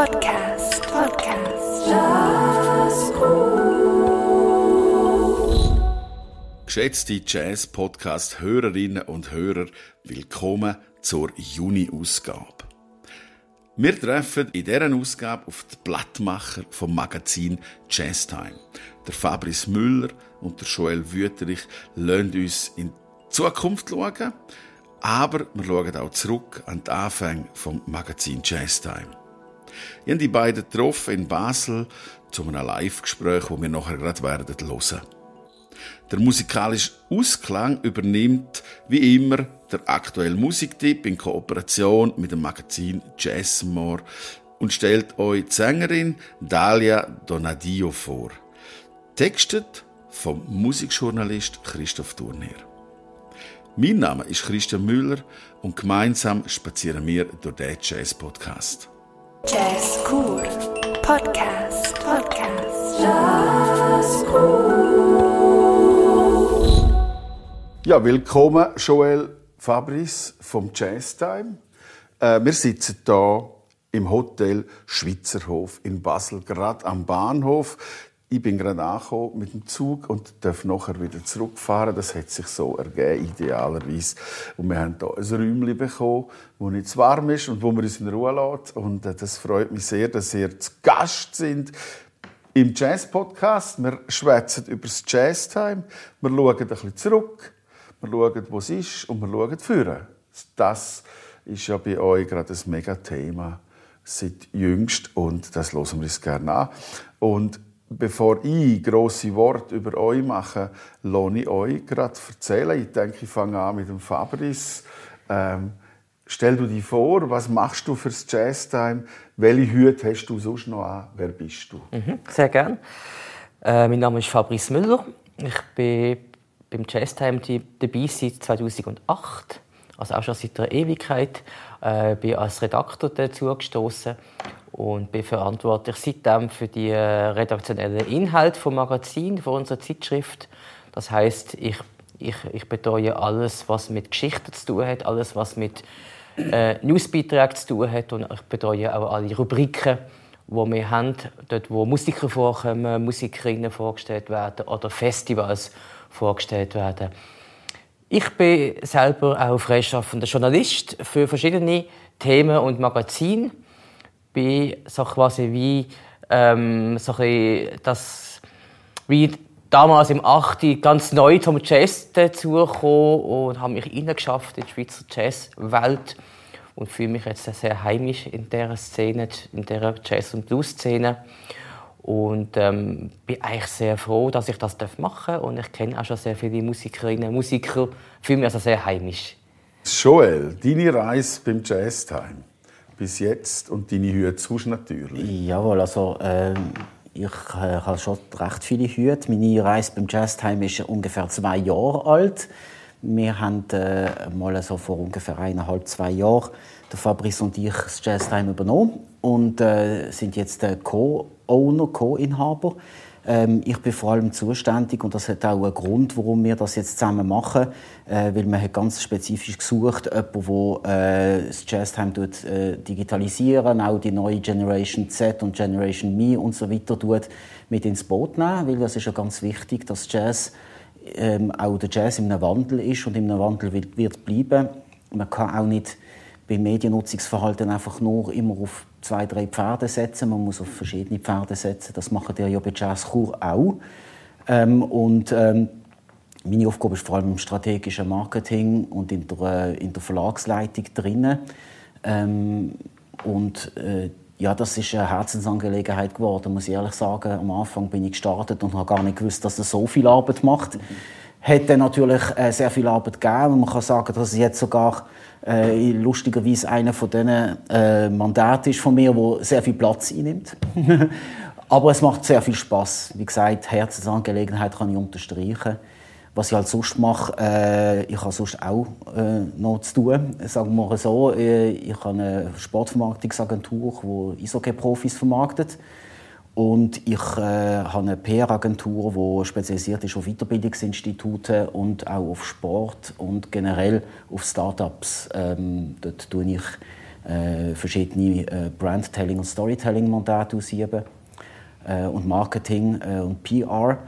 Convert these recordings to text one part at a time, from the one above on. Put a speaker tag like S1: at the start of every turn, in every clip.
S1: Podcast. Podcast. Jazzgroove.
S2: Geschätzte Jazz-Podcast-Hörerinnen und Hörer, willkommen zur Juni-Ausgabe. Wir treffen in dieser Ausgabe auf die Blattmacher vom Magazin Jazztime. Der Fabrice Müller und der Joel Wüterich lassen uns in die Zukunft schauen, aber wir schauen auch zurück an die Anfänge vom Magazin Jazztime. Ich habe die beiden getroffen in Basel zu einem Live-Gespräch, das wir nachher gerade werden hören. Der musikalische Ausklang übernimmt wie immer der aktuelle Musiktipp in Kooperation mit dem Magazin Jazzmore und stellt euch die Sängerin Dalia Donadio vor. Textet vom Musikjournalist Christoph Turnier. Mein Name ist Christian Müller und gemeinsam spazieren wir durch den Jazz-Podcast.
S1: Jazz Cool. Podcast. Podcast. Jazzgroove.
S2: Ja, willkommen Joel Fabrice vom Jazztime. Äh, wir sitzen hier im Hotel Schweizerhof in Basel, gerade am Bahnhof. Ich bin gerade angekommen mit dem Zug und darf nachher wieder zurückfahren. Das hat sich so ergeben, idealerweise. Und wir haben hier ein Räumchen bekommen, wo nicht zu warm ist und wo wir uns in Ruhe lassen. Und äh, das freut mich sehr, dass ihr zu Gast sind im Jazz-Podcast. Wir schwätzen über das Jazz-Time. Wir schauen ein bisschen zurück. Wir schauen, wo es ist und wir schauen führen. Das ist ja bei euch gerade ein Mega-Thema seit jüngst und das hören wir uns gerne an. Und bevor ich grosse Worte über euch mache, lohne ich euch gerade erzählen. Ich denke, ich fange an mit dem Fabrice. Ähm, stell du dir vor, was machst du fürs Jazztime? Welche Hüte hast du sonst noch an? Wer bist du?
S3: Mhm, sehr gerne. Äh, mein Name ist Fabrice Müller. Ich bin beim Jazztime dabei seit 2008, also auch schon seit einer Ewigkeit. Äh, bin als Redakteur dazu gestoßen und bin verantwortlich seitdem für die äh, redaktionellen Inhalte vom Magazin, von unserer Zeitschrift. Das heißt, ich, ich, ich betreue alles, was mit Geschichten zu tun hat, alles, was mit äh, Newsbeiträgen zu tun hat und ich betreue auch alle Rubriken, die wir haben, dort wo Musiker vorkommen, Musikerinnen vorgestellt werden oder Festivals vorgestellt werden. Ich bin selber auch freischaffender Journalist für verschiedene Themen und Magazine bin so quasi wie ähm, so das wie damals im 8. ganz neu zum Jazz dazugekommen und habe mich hineingeschafft in die Schweizer Jazzwelt und fühle mich jetzt sehr heimisch in dieser Szene, in dieser Jazz- und Blues-Szene und ähm, bin eigentlich sehr froh, dass ich das machen darf und ich kenne auch schon sehr viele Musikerinnen und Musiker, fühle mich also sehr heimisch.
S2: Joel, deine Reise beim Jazztime bis jetzt und deine Hüte sonst natürlich?
S4: Jawohl, also äh, ich äh, habe schon recht viele Hüte. Meine Reise beim Jazztime ist ungefähr zwei Jahre alt. Wir haben äh, mal so vor ungefähr eineinhalb, zwei Jahren der Fabrice und ich das Jazztime übernommen und äh, sind jetzt Co-Owner, Co-Inhaber. Ähm, ich bin vor allem zuständig und das hat auch einen Grund, warum wir das jetzt zusammen machen, äh, weil man hat ganz spezifisch gesucht, jemanden, der äh, das Jazztime tut, äh, digitalisieren, auch die neue Generation Z und Generation Me und so weiter tut, mit ins Boot nehmen, weil das ist ja ganz wichtig, dass Jazz ähm, auch der Jazz in einem Wandel ist und in einem Wandel wird bleiben. Man kann auch nicht beim Mediennutzungsverhalten einfach nur immer auf zwei, drei Pferde setzen. Man muss auf verschiedene Pferde setzen. Das machen die ja bei Jazzkur auch. Ähm, und ähm, meine Aufgabe ist vor allem im strategischen Marketing und in der, äh, in der Verlagsleitung drin. Ähm, und äh, ja, das ist eine Herzensangelegenheit geworden, muss ich ehrlich sagen. Am Anfang bin ich gestartet und habe gar nicht gewusst, dass es so viel Arbeit macht. Mhm. Dann natürlich äh, sehr viel Arbeit gegeben. Und man kann sagen, dass es jetzt sogar äh, lustigerweise einer von diesen äh, Mandaten ist von mir, wo sehr viel Platz einnimmt. Aber es macht sehr viel Spaß. Wie gesagt, Herzensangelegenheit kann ich unterstreichen. Was ich halt sonst mache, äh, ich habe sonst auch äh, noch zu tun. Sagen wir mal so, äh, ich habe eine Sportvermarktungsagentur, die Eishockey-Profis vermarktet. Und ich äh, habe eine PR-Agentur, die spezialisiert ist auf Weiterbildungsinstitute und auch auf Sport und generell auf Startups. Ähm, dort tue ich äh, verschiedene äh, Brandtelling- und Storytelling-Mandate ausüben äh, und Marketing äh, und PR.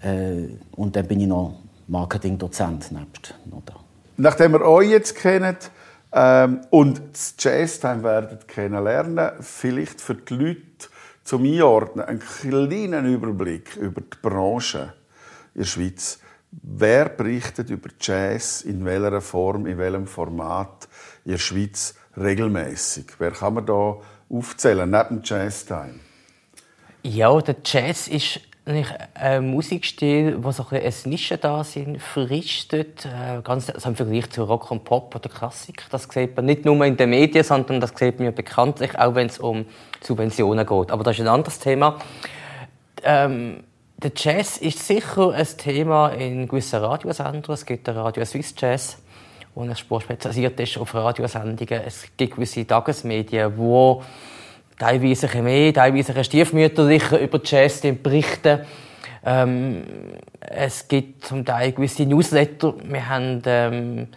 S4: Äh, und dann bin ich noch Marketing-Dozent nebst noch da.
S2: Nachdem wir euch jetzt kennen ähm, und das Jazztime werden kennenlernen, vielleicht für die Leute zum Einordnen einen kleinen Überblick über die Branche in der Schweiz. Wer berichtet über Jazz, in welcher Form, in welchem Format in der Schweiz regelmäßig? Wer kann man da aufzählen, neben Jazztime?
S3: Ja, der Jazz ist eigentlich ein Musikstil, wo so ein, ein Nische da sind, verrichtet, äh, ganz also im Vergleich zu Rock und Pop oder Klassik. Das sieht man nicht nur in den Medien, sondern das sieht man bekanntlich auch, wenn es um Subventionen geht. Aber das ist ein anderes Thema. Ähm, der Jazz ist sicher ein Thema in gewissen Radiosendern. Es gibt den Radio Swiss Jazz, wo ein Sport spezialisiert ist auf Radiosendungen. Es gibt gewisse Tagesmedien, wo teilweise ein mehr, teilweise ein stiefmütterlicher über Jazz berichten. Ähm, es gibt zum Teil gewisse Newsletter. Wir haben ähm,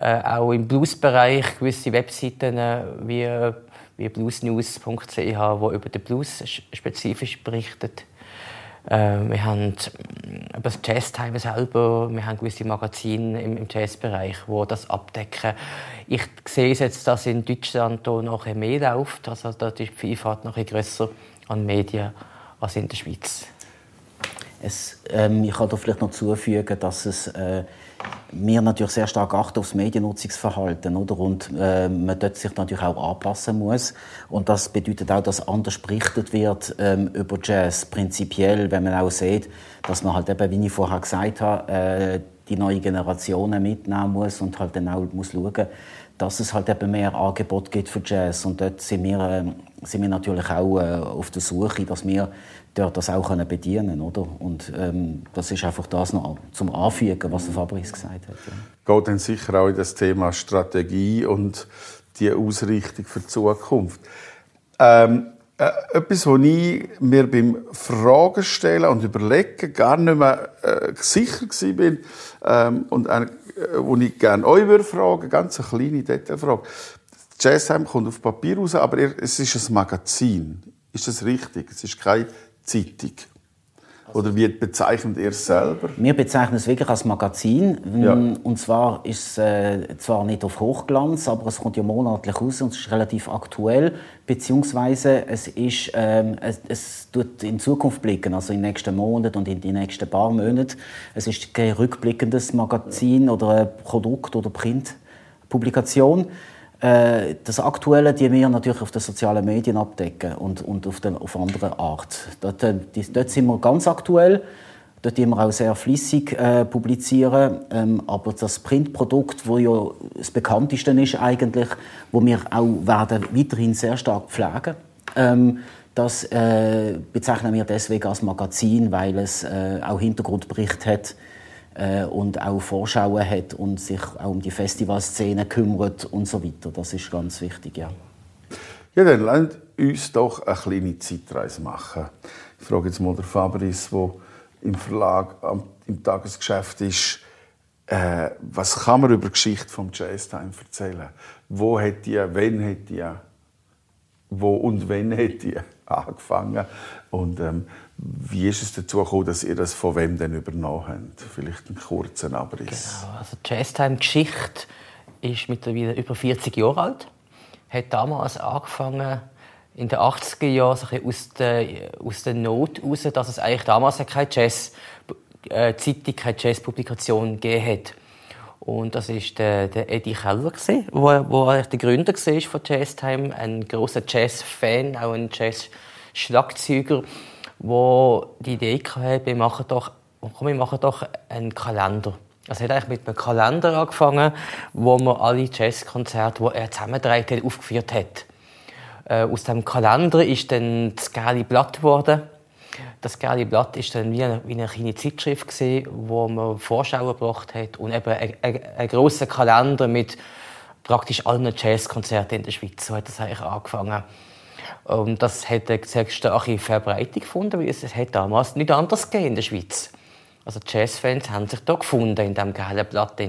S3: äh, auch im Bluesbereich gewisse Webseiten äh, wie, wie bluesnews.ch, die über den Blues spezifisch berichtet. Äh, wir haben über das Jazztime selber, wir haben gewisse Magazine im, im Jazzbereich, die das abdecken. Ich sehe jetzt, dass in Deutschland da noch mehr läuft, also da ist die Vielfalt noch größer an Medien als in der Schweiz.
S4: Es, ähm, ich kann da vielleicht noch zufügen, dass es äh, wir natürlich sehr stark achten aufs Mediennutzungsverhalten, oder? Und äh, man dort sich natürlich auch anpassen muss. Und das bedeutet auch, dass anders berichtet wird ähm, über Jazz prinzipiell, wenn man auch sieht, dass man halt eben, wie ich vorher gesagt habe, äh, die neue Generationen mitnehmen muss und halt dann auch muss schauen, dass es halt eben mehr Angebot gibt für Jazz. Und dort sind wir, äh, sind wir natürlich auch äh, auf der Suche, dass wir dort das auch können bedienen. Oder? Und ähm, das ist einfach das noch zum Anfügen, was der Fabrice gesagt hat.
S2: Ja. Geht dann sicher auch in das Thema Strategie und die Ausrichtung für die Zukunft. Ähm, äh, etwas, was ich mir beim Fragen stellen und überlegen gar nicht mehr äh, sicher war ähm, und wo ich gerne euch würde fragen, ganz eine kleine Detailfrage. Jazzheim kommt auf Papier raus, aber es ist ein Magazin. Ist das richtig? Es ist keine Zeitung? Oder wie bezeichnet ihr es selber?
S4: Wir bezeichnen es wirklich als Magazin.
S2: Ja.
S4: Und zwar ist es äh, zwar nicht auf Hochglanz, aber es kommt ja monatlich raus und es ist relativ aktuell. Beziehungsweise es, ist, ähm, es, es tut in Zukunft blicken, also in den nächsten Monaten und in die nächsten paar Monaten. Es ist kein rückblickendes Magazin oder ein Produkt- oder Printpublikation. Äh, das Aktuelle, die wir natürlich auf den sozialen Medien abdecken und, und auf, den, auf andere Art. Dort, äh, die, dort sind wir ganz aktuell. Dort die wir auch sehr flüssig äh, publizieren. Ähm, aber das Printprodukt, wo ja das bekannteste ist eigentlich, wo wir auch werden weiterhin sehr stark pflegen, ähm, das äh, bezeichnen wir deswegen als Magazin, weil es äh, auch Hintergrundbericht hat äh, und auch Vorschauen hat und sich auch um die Festivalszene kümmert und so weiter. Das ist ganz wichtig, ja.
S2: Ja, dann lasst uns doch eine kleine Zeitreise machen. Ich frage jetzt mal den Fabrice, der im Verlag, im Tagesgeschäft ist, äh, was kann man über die Geschichte vom Jazztime erzählen? Wo hat die, wann hat die, wo und wann hat die angefangen? Und ähm, wie ist es dazu gekommen, dass ihr das von wem denn übernommen habt? Vielleicht einen kurzen Abriss.
S3: Genau, also die Jazztime-Geschichte ist mittlerweile über 40 Jahre alt. Hat damals angefangen in den 80er Jahren aus, der, aus der Not heraus, dass es eigentlich damals keine Jazz-Zeitung, keine Jazz-Publikation gegeben hat. Und das war der, der Eddie Keller, der wo der Gründer war von Jazztime, ein großer Jazz-Fan, auch ein Jazz-Schlagzeuger wo die Idee hatte, wir machen doch, komm, wir machen doch einen Kalender. Also hat eigentlich mit einem Kalender angefangen, wo man alle Jazzkonzerte, die er zusammengetragen hat, aufgeführt hat. Äh, aus dem Kalender ist dann das gelbe Blatt geworden. Das gelbe Blatt ist dann wie eine, wie eine kleine Zeitschrift gewesen, wo man Vorschauer gebracht hat und eben ein, ein, ein grosser Kalender mit praktisch allen Jazzkonzerten in der Schweiz. So hat das eigentlich angefangen. Und das hat eine sehr starke Verbreitung gefunden, weil es, hat damals nicht anders gegeben in der Schweiz. Also Jazzfans haben sich da gefunden in diesem geilen Blatt.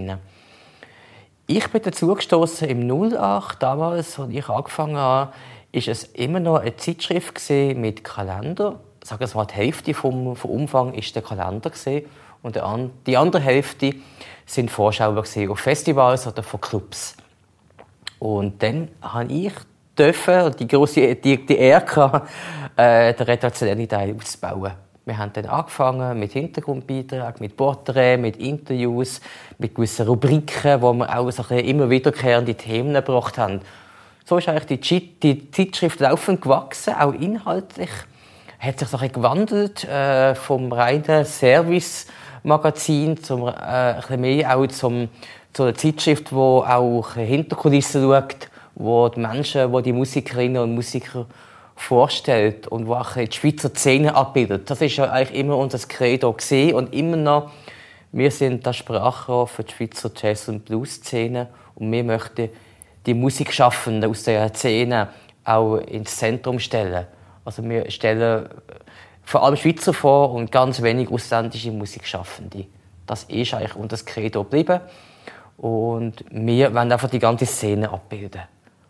S3: Ich bin dazu gestoßen im 08, damals, als ich angefangen habe, ist es immer noch eine Zeitschrift mit Kalender. Sagen wir mal, die Hälfte vom, vom Umfang ist der Kalender und die andere Hälfte sind Vorschauer auf Festivals oder von Clubs. Und dann habe ich dürfen, die große die, die gehabt, äh, den redaktionellen Teil auszubauen. Wir haben dann angefangen mit Hintergrundbeiträgen, mit Porträts, mit Interviews, mit gewissen Rubriken, wo wir auch so immer wiederkehrende Themen gebracht haben. So ist eigentlich die, die Zeitschrift laufend gewachsen, auch inhaltlich. Hat sich so ein gewandelt äh, vom reinen Service-Magazin zum äh, ein bisschen mehr auch zum, zu einer Zeitschrift, die auch Hinterkulissen schaut, wo die Menschen, wo die Musikerinnen und Musiker vorstellt und wo auch die Schweizer Szene abbildet. Das ist ja eigentlich immer unser Credo gesehen und immer noch. Wir sind das Sprachrohr für die Schweizer Jazz- und Blues-Szene und wir möchten die Musikschaffenden aus der Szene auch ins Zentrum stellen. Also wir stellen vor allem Schweizer vor und ganz wenig ausländische Musikschaffende. Das ist eigentlich unser Credo geblieben. Und wir wollen einfach die ganze Szene abbilden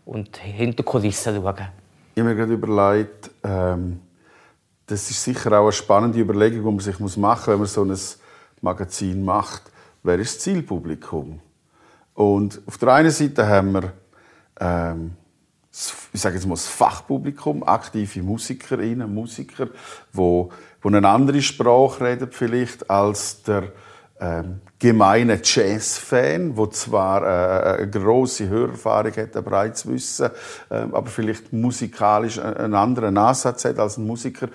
S3: und hinter Kulissen schauen.
S2: Ich habe mir gerade überlegt, ähm, das ist sicher auch eine spannende Überlegung, die man sich machen muss, wenn man so ein Magazin macht. Wer ist das Zielpublikum? Und auf der einen Seite haben wir ähm, ich sage jetzt mal das Fachpublikum, aktive Musikerinnen, Musiker, wo, wo eine andere Sprache reden vielleicht als der ähm, gemeine Jazz-Fan, wo zwar äh, eine große Hörerfahrung hat, ein breites Wissen, äh, aber vielleicht musikalisch einen anderen Ansatz hat als ein Musiker.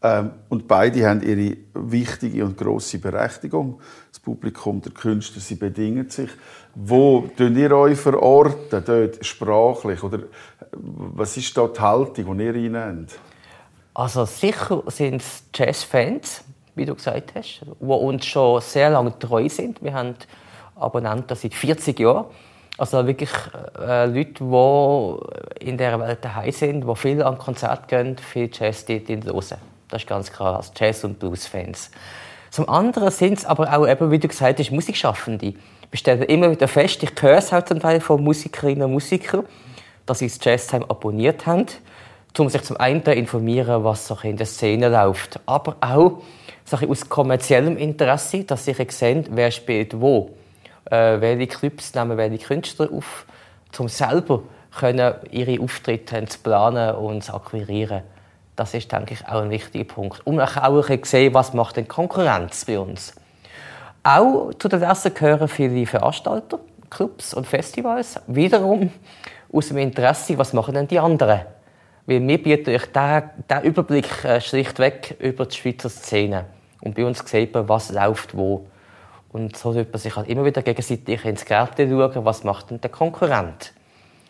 S2: Ähm, und beide haben ihre wichtige und große Berechtigung. Das Publikum, der Künstler, sie bedingen sich. Wo tun ihr euch verorten, dort sprachlich? Oder was ist dort die Haltung, die ihr einnehmt?
S3: Also sicher sind es Jazzfans, wie du gesagt hast, die uns schon sehr lange treu sind. Wir haben Abonnenten seit 40 Jahren. Also wirklich äh, Leute, die in dieser Welt daheim sind, die viel an Konzerte gehen, viel Jazz hören. Das ist ganz klar, als Jazz- und Blues-Fans. Zum anderen sind es aber auch, eben, wie du gesagt hast, Musikschaffende. Wir stellen immer wieder fest, ich höre es halt zum Teil von Musikerinnen und Musikern, dass sie das Jazztime abonniert haben, um sich zum einen zu informieren, was so in der Szene läuft, aber auch aus kommerziellem Interesse, dass sie sehen, wer spielt wo, äh, welche Clubs nehmen welche Künstler auf, um selber können ihre Auftritte zu planen und zu akquirieren. Das ist, denke ich, auch ein wichtiger Punkt. Und auch ein sehen, was macht denn Konkurrenz bei uns. Auch zu den Lesern gehören viele Veranstalter, Clubs und Festivals. Wiederum aus dem Interesse, was machen denn die anderen? Weil wir bieten euch diesen Überblick äh, schlichtweg über die Schweizer Szene. Und bei uns sieht man, was läuft wo. Und so sollte man sich halt immer wieder gegenseitig ins Gärtchen schauen, was macht denn der Konkurrent.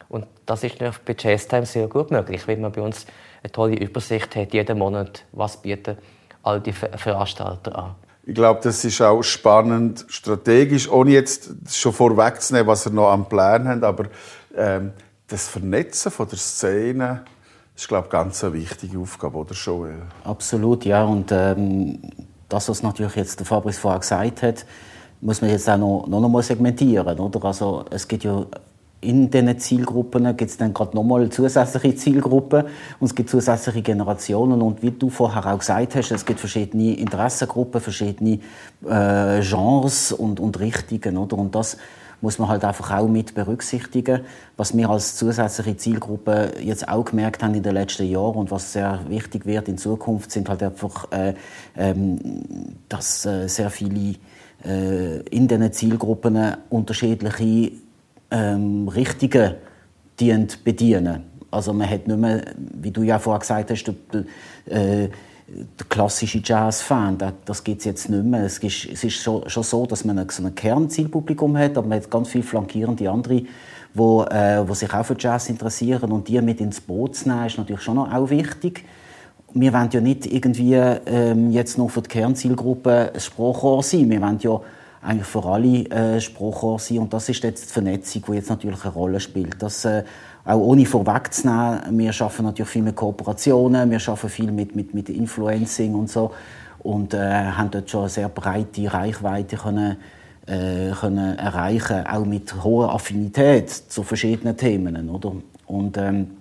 S3: Und das ist bei Jazz Time sehr gut möglich, weil man bei uns eine tolle Übersicht hat, jeden Monat, was bieten all die Veranstalter an.
S2: Ich glaube, das ist auch spannend strategisch, ohne jetzt schon vorwegzunehmen, was wir noch am Plan haben, aber ähm, das Vernetzen von der Szene ist, glaube ich, ganz eine wichtige Aufgabe, oder Joel?
S4: Absolut, ja. Und ähm, das, was natürlich jetzt der Fabrice vorher gesagt hat, muss man jetzt auch noch, noch mal segmentieren, oder? Also es gibt ja in diesen Zielgruppen gibt es dann gerade nochmal zusätzliche Zielgruppen und es gibt zusätzliche Generationen und wie du vorher auch gesagt hast, es gibt verschiedene Interessengruppen, verschiedene äh, Genres und, und Richtungen, oder? Und das muss man halt einfach auch mit berücksichtigen. Was wir als zusätzliche Zielgruppe jetzt auch gemerkt haben in den letzten Jahren und was sehr wichtig wird in Zukunft, sind halt einfach, äh, ähm, dass äh, sehr viele äh, in diesen Zielgruppen unterschiedliche ähm, Richtungen bedienen. Also man hat nicht mehr, wie du ja vorher gesagt hast, der, äh, der klassische Jazz-Fan, das gibt es jetzt nicht mehr. Es ist, es ist schon, schon, so, dass man so ein Kernzielpublikum hat, aber man hat ganz viele flankierende andere, wo, äh, wo sich auch für Jazz interessieren und die mit ins Boot zu nehmen, ist natürlich schon auch wichtig. Wir wollen ja nicht irgendwie ähm, jetzt noch für die Kernzielgruppe ein Sprachrohr sein. Wir wollen ja eigentlich für alle äh, Sprachrohr sein und das ist jetzt die Vernetzung, die jetzt natürlich eine Rolle spielt. Das, äh, auch ohne vorwegzunehmen, wir schaffen natürlich viel mit Kooperationen, wir schaffen viel mit, mit, mit Influencing und so und äh, haben dort schon eine sehr breite Reichweite können äh, können erreichen, auch mit hoher Affinität zu verschiedenen Themen, oder? Und ähm,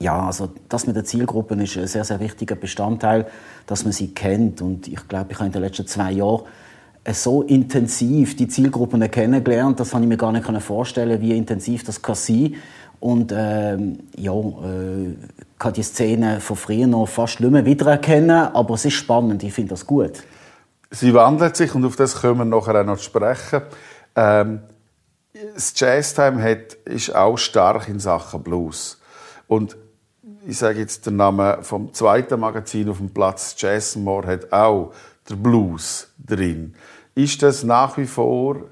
S4: ja, also das mit den Zielgruppen ist ein sehr, sehr wichtiger Bestandteil, dass man sie kennt. Und ich glaube, ich habe in den letzten zwei Jahren so intensiv die Zielgruppen kennengelernt, das kann ich mir gar nicht vorstellen, wie intensiv das kann sein. Und ähm, ja, äh, kann die Szene von früher noch fast nicht mehr wiedererkennen, aber es ist spannend, ich finde das gut.
S2: Sie wandelt sich und auf das können wir nachher auch noch sprechen. Ähm, das Jazztime hat, ist auch stark in Sachen Blues. Und ich sage jetzt den Namen vom zweiten Magazin auf dem Platz, Jazzmore, hat auch der Blues drin. Ist das nach wie vor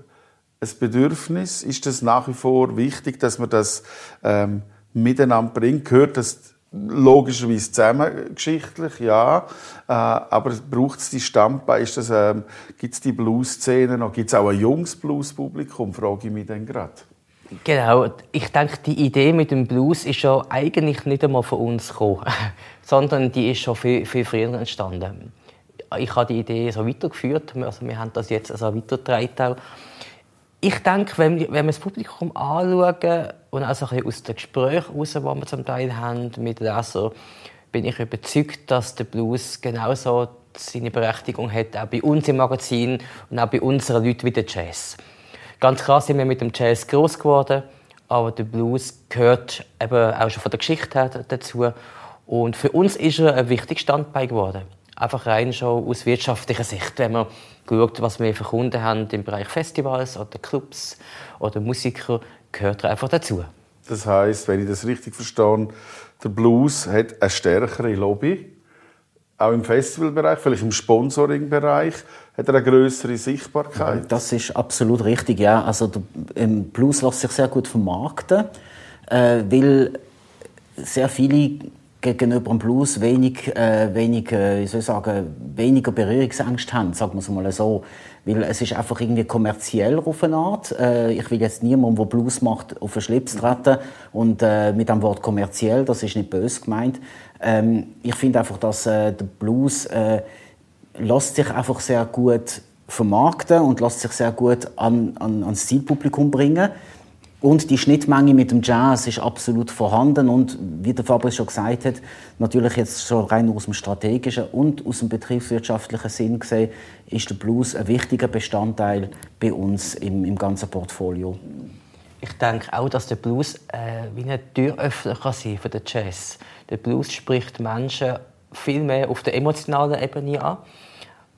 S2: ein Bedürfnis? Ist das nach wie vor wichtig, dass man das ähm, miteinander bringt? Gehört das logischerweise zusammen, geschichtlich, ja. Äh, aber braucht es die Stammbeine? ähm, Gibt es die Blues-Szene noch? Gibt es auch ein junges Blues-Publikum? Frage ich mich dann gerade.
S3: Genau. Ich denke, die Idee mit dem Blues ist ja eigentlich nicht einmal von uns gekommen, sondern die ist schon viel, viel früher entstanden. Ich habe die Idee so weitergeführt. Also wir haben das jetzt also weitergetragen. Ich denke, wenn, wenn wir das Publikum anschauen und auch so ein aus den Gesprächen heraus, die wir zum Teil haben mit Lesern, bin ich überzeugt, dass der Blues genauso seine Berechtigung hat, auch bei uns im Magazin und auch bei unseren Leuten wie der Jazz. Ganz klar sind wir mit dem Jazz groß geworden, aber der Blues gehört eben auch schon von der Geschichte her dazu. Und für uns ist er ein wichtiges Standbein geworden. Einfach rein schon aus wirtschaftlicher Sicht, wenn man schaut, was wir für Kunden haben im Bereich Festivals oder Clubs oder Musiker, gehört er einfach dazu.
S2: Das heißt, wenn ich das richtig verstehe, der Blues hat eine stärkere Lobby, auch im Festivalbereich, vielleicht im Sponsoringbereich, hat er eine größere Sichtbarkeit.
S4: Das ist absolut richtig, ja. Also der Blues lässt sich sehr gut vermarkten, äh, weil sehr viele gegenüber dem Blues wenig, äh, wenig, äh, ich soll sagen, weniger Berührungsängste haben, sagen wir es mal so. Weil es ist einfach irgendwie kommerziell auf eine Art. Äh, ich will jetzt niemandem, der Blues macht, auf den Schlips treten. Und äh, mit dem Wort kommerziell, das ist nicht böse gemeint. Ähm, ich finde einfach, dass äh, der Blues äh, lässt sich einfach sehr gut vermarkten und lässt sich sehr gut an, an, ans Zielpublikum bringen. Und die Schnittmenge mit dem Jazz ist absolut vorhanden und wie der Fabrice schon gesagt hat, natürlich jetzt schon rein aus dem strategischen und aus dem betriebswirtschaftlichen Sinn gesehen, ist der Blues ein wichtiger Bestandteil bei uns im, im ganzen Portfolio.
S3: Ich denke auch, dass der Blues äh, wie ein Türöffner kann sein für den Jazz. Der Blues spricht Menschen viel mehr auf der emotionalen Ebene an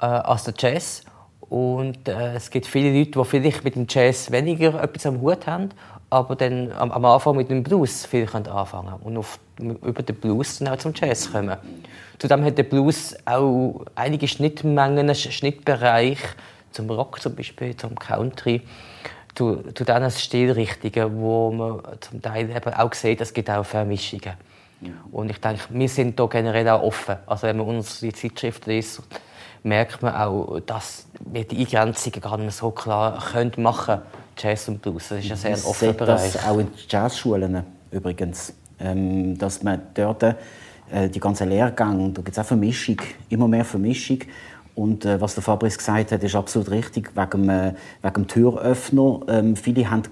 S3: äh, als der Jazz. Und äh, es gibt viele Leute, die vielleicht mit dem Jazz weniger etwas am Hut haben aber dann am, am Anfang mit dem Blues viel anfangen und auf, über den Blues dann auch zum Jazz kommen. Zudem hat der Blues auch einige Schnittmengen, Schnittbereich zum Rock zum Beispiel, zum Country, zu, zu diesen Stilrichtungen, wo man zum Teil eben auch sieht, es gibt auch Vermischungen. Und ich denke, wir sind da generell auch offen. Also wenn man unsere Zeitschrift liest, merkt man auch, dass wir die Eingrenzungen gar nicht so klar können machen Jazz und Blues. Das ist ein sehr offener Bereich.
S4: Das auch in Jazzschulen übrigens, ähm, dass man dort äh, die ganzen Lehrgänge, da gibt es auch Vermischung, immer mehr Vermischung. Und äh, was der Fabrice gesagt hat, ist absolut richtig, wegen, äh, wegen dem Türöffner. Ähm, viele haben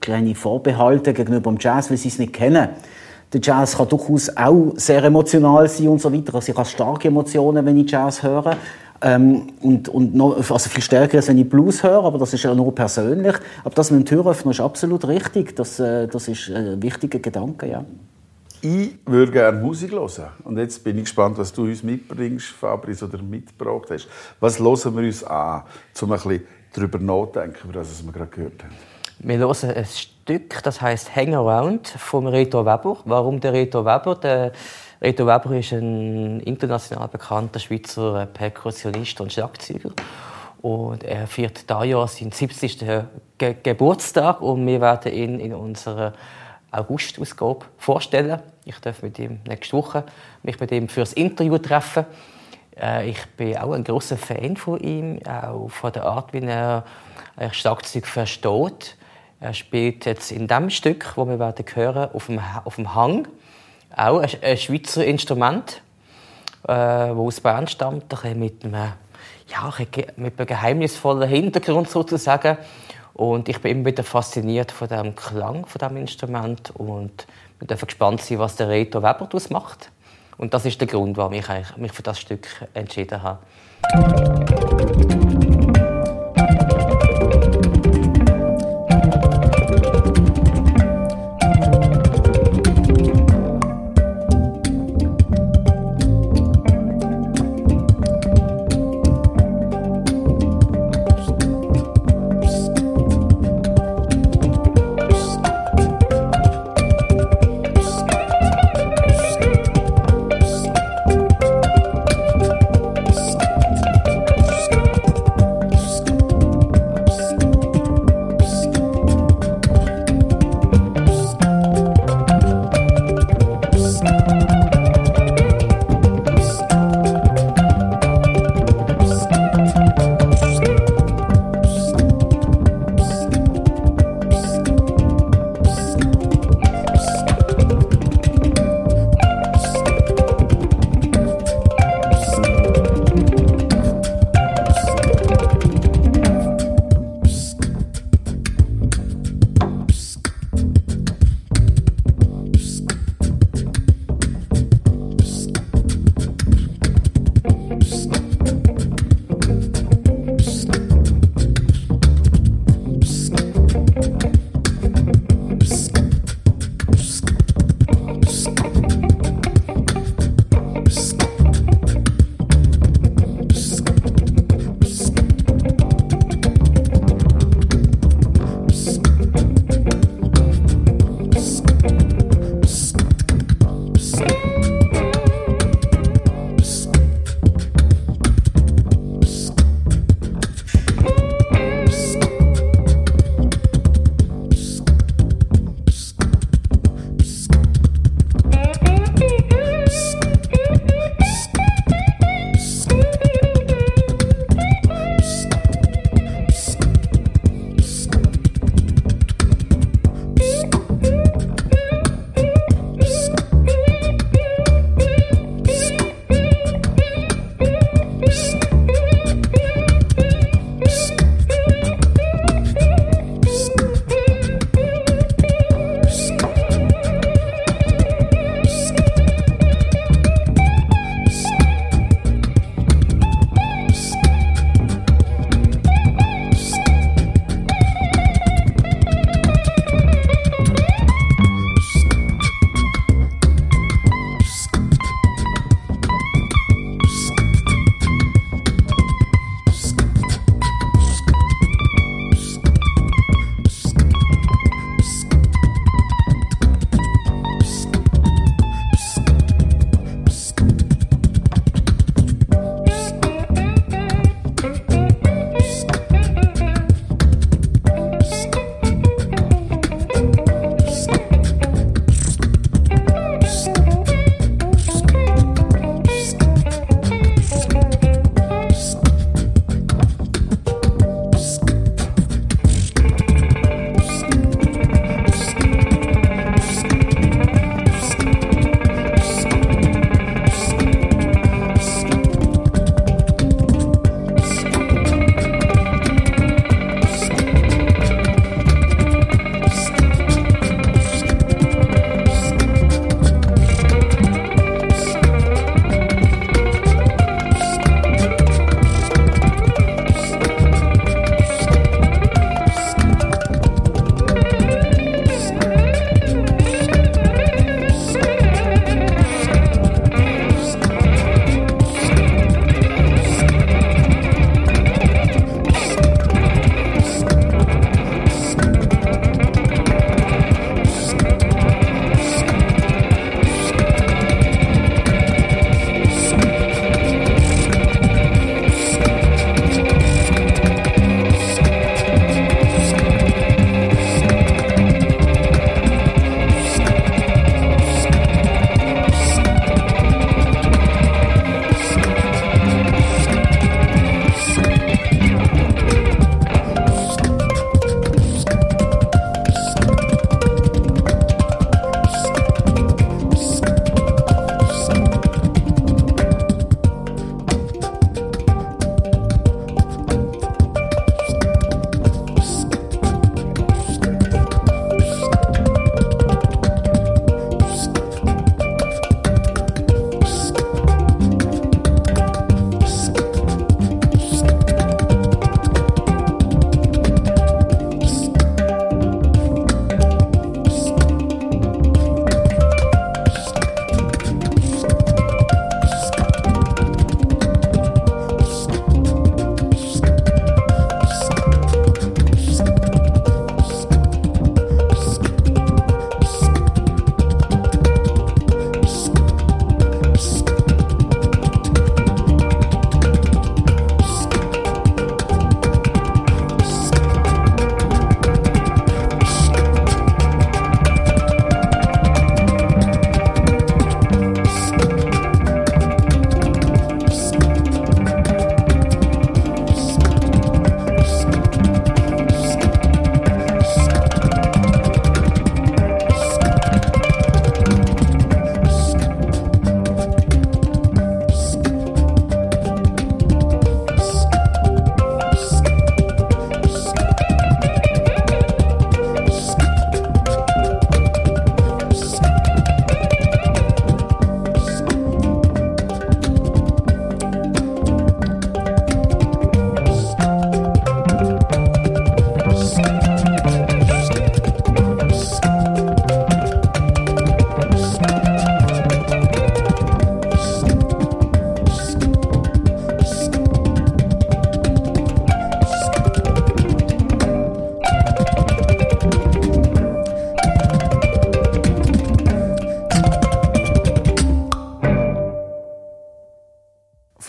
S4: kleine Vorbehalte gegenüber dem Jazz, weil sie es nicht kennen. Der Jazz kann durchaus auch sehr emotional sein und so weiter. Also ich habe starke Emotionen, wenn ich Jazz höre. Ähm, und, und noch, also viel stärker, als wenn ich Blues höre, aber das ist ja nur persönlich. Aber das mit dem Türöffner ist absolut richtig. Das, äh, das ist ein wichtiger Gedanke, ja.
S2: Ich würde gerne Musik hören. Und jetzt bin ich gespannt, was du uns mitbringst, Fabrice, oder mitgebracht hast. Was hören wir uns an, um ein bisschen darüber nachzudenken, über das, was wir gerade gehört haben?
S3: Wir hören ein Stück, das heißt Hang Around von Reto Weber. Warum der Reto Weber? Der Reto Weber ist ein international bekannter Schweizer Perkussionist und Schlagzeuger. Und er feiert dieses Jahr seinen 70. Ge Geburtstag und wir werden ihn in unserer August-Ausgabe vorstellen. Ich darf mit ihm nächste Woche mich mit ihm fürs Interview treffen. Äh, ich bin auch ein großer Fan von ihm, auch von der Art, wie er Schlagzeug versteht. Er spielt jetzt in dem Stück, wo wir werden hören, auf dem, auf dem Hang auch ein, Schweizer Instrument, äh, das aus Bern stammt, ein mit einem ja, mit einem geheimnisvollen Hintergrund sozusagen. Und ich bin immer wieder fasziniert von dem Klang von dem Instrument und wir dürfen gespannt sein, was der Reto Weber daraus macht. Und das ist der Grund, warum ich mich für das Stück entschieden habe.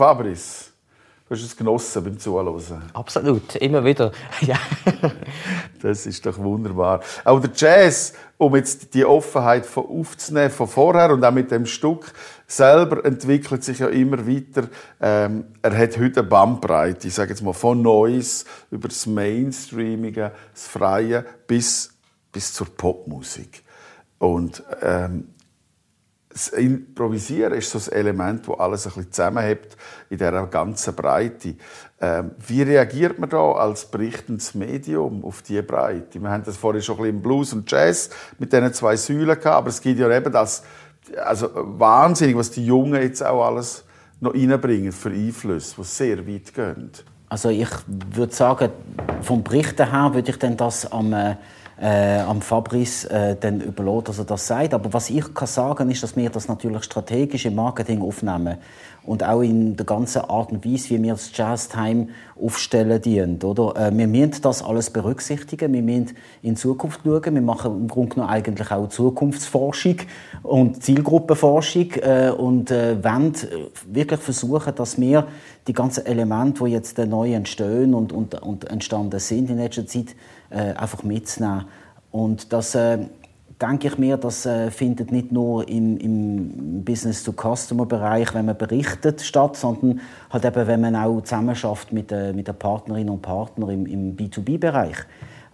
S2: Fabrice, du hast es genossen beim Zuhören.
S3: Absolut, immer wieder. Ja.
S2: Das ist doch wunderbar. Auch der Jazz, um jetzt die Offenheit von aufzunehmen von vorher und auch mit dem Stück selber entwickelt sich ja immer weiter. Ähm, er hat heute eine Bandbreite, ich sage jetzt mal von Neues über das Mainstreamige, das Freie bis bis zur Popmusik. Und ähm, das Improvisieren ist so ein Element, das alles ein bisschen zusammenhält in dieser ganzen Breite. Ähm, wie reagiert man da als berichtendes Medium auf diese Breite? Wir haben das vorhin schon ein bisschen im Blues und Jazz mit diesen zwei Säulen gehabt, aber es gibt ja eben das, also wahnsinnig, was die Jungen jetzt auch alles noch reinbringen für Einflüsse, die sehr weit gehen.
S4: Also ich würde sagen, vom Berichten her würde ich dann das am äh äh, am Fabrice äh, dann überlassen, dass er das sagt. Aber was ich kann sagen ist, dass wir das natürlich strategisch im Marketing aufnehmen und auch in der ganzen Art und Weise, wie wir das Jazz-Time aufstellen, dient, oder? Äh, wir müssen das alles berücksichtigen, wir müssen in Zukunft schauen, wir machen im Grunde genommen eigentlich auch Zukunftsforschung und Zielgruppenforschung äh, und äh, wollen wirklich versuchen, dass wir die ganzen Elemente, die jetzt neu entstehen und, und, und entstanden sind in letzter Zeit, äh, einfach mitzunehmen. Und das äh, denke ich mir, das äh, findet nicht nur im, im Business-to-Customer-Bereich, wenn man berichtet, statt, sondern halt eben, wenn man auch zusammen schafft mit, äh, mit den Partnerinnen und Partnern im, im B2B-Bereich.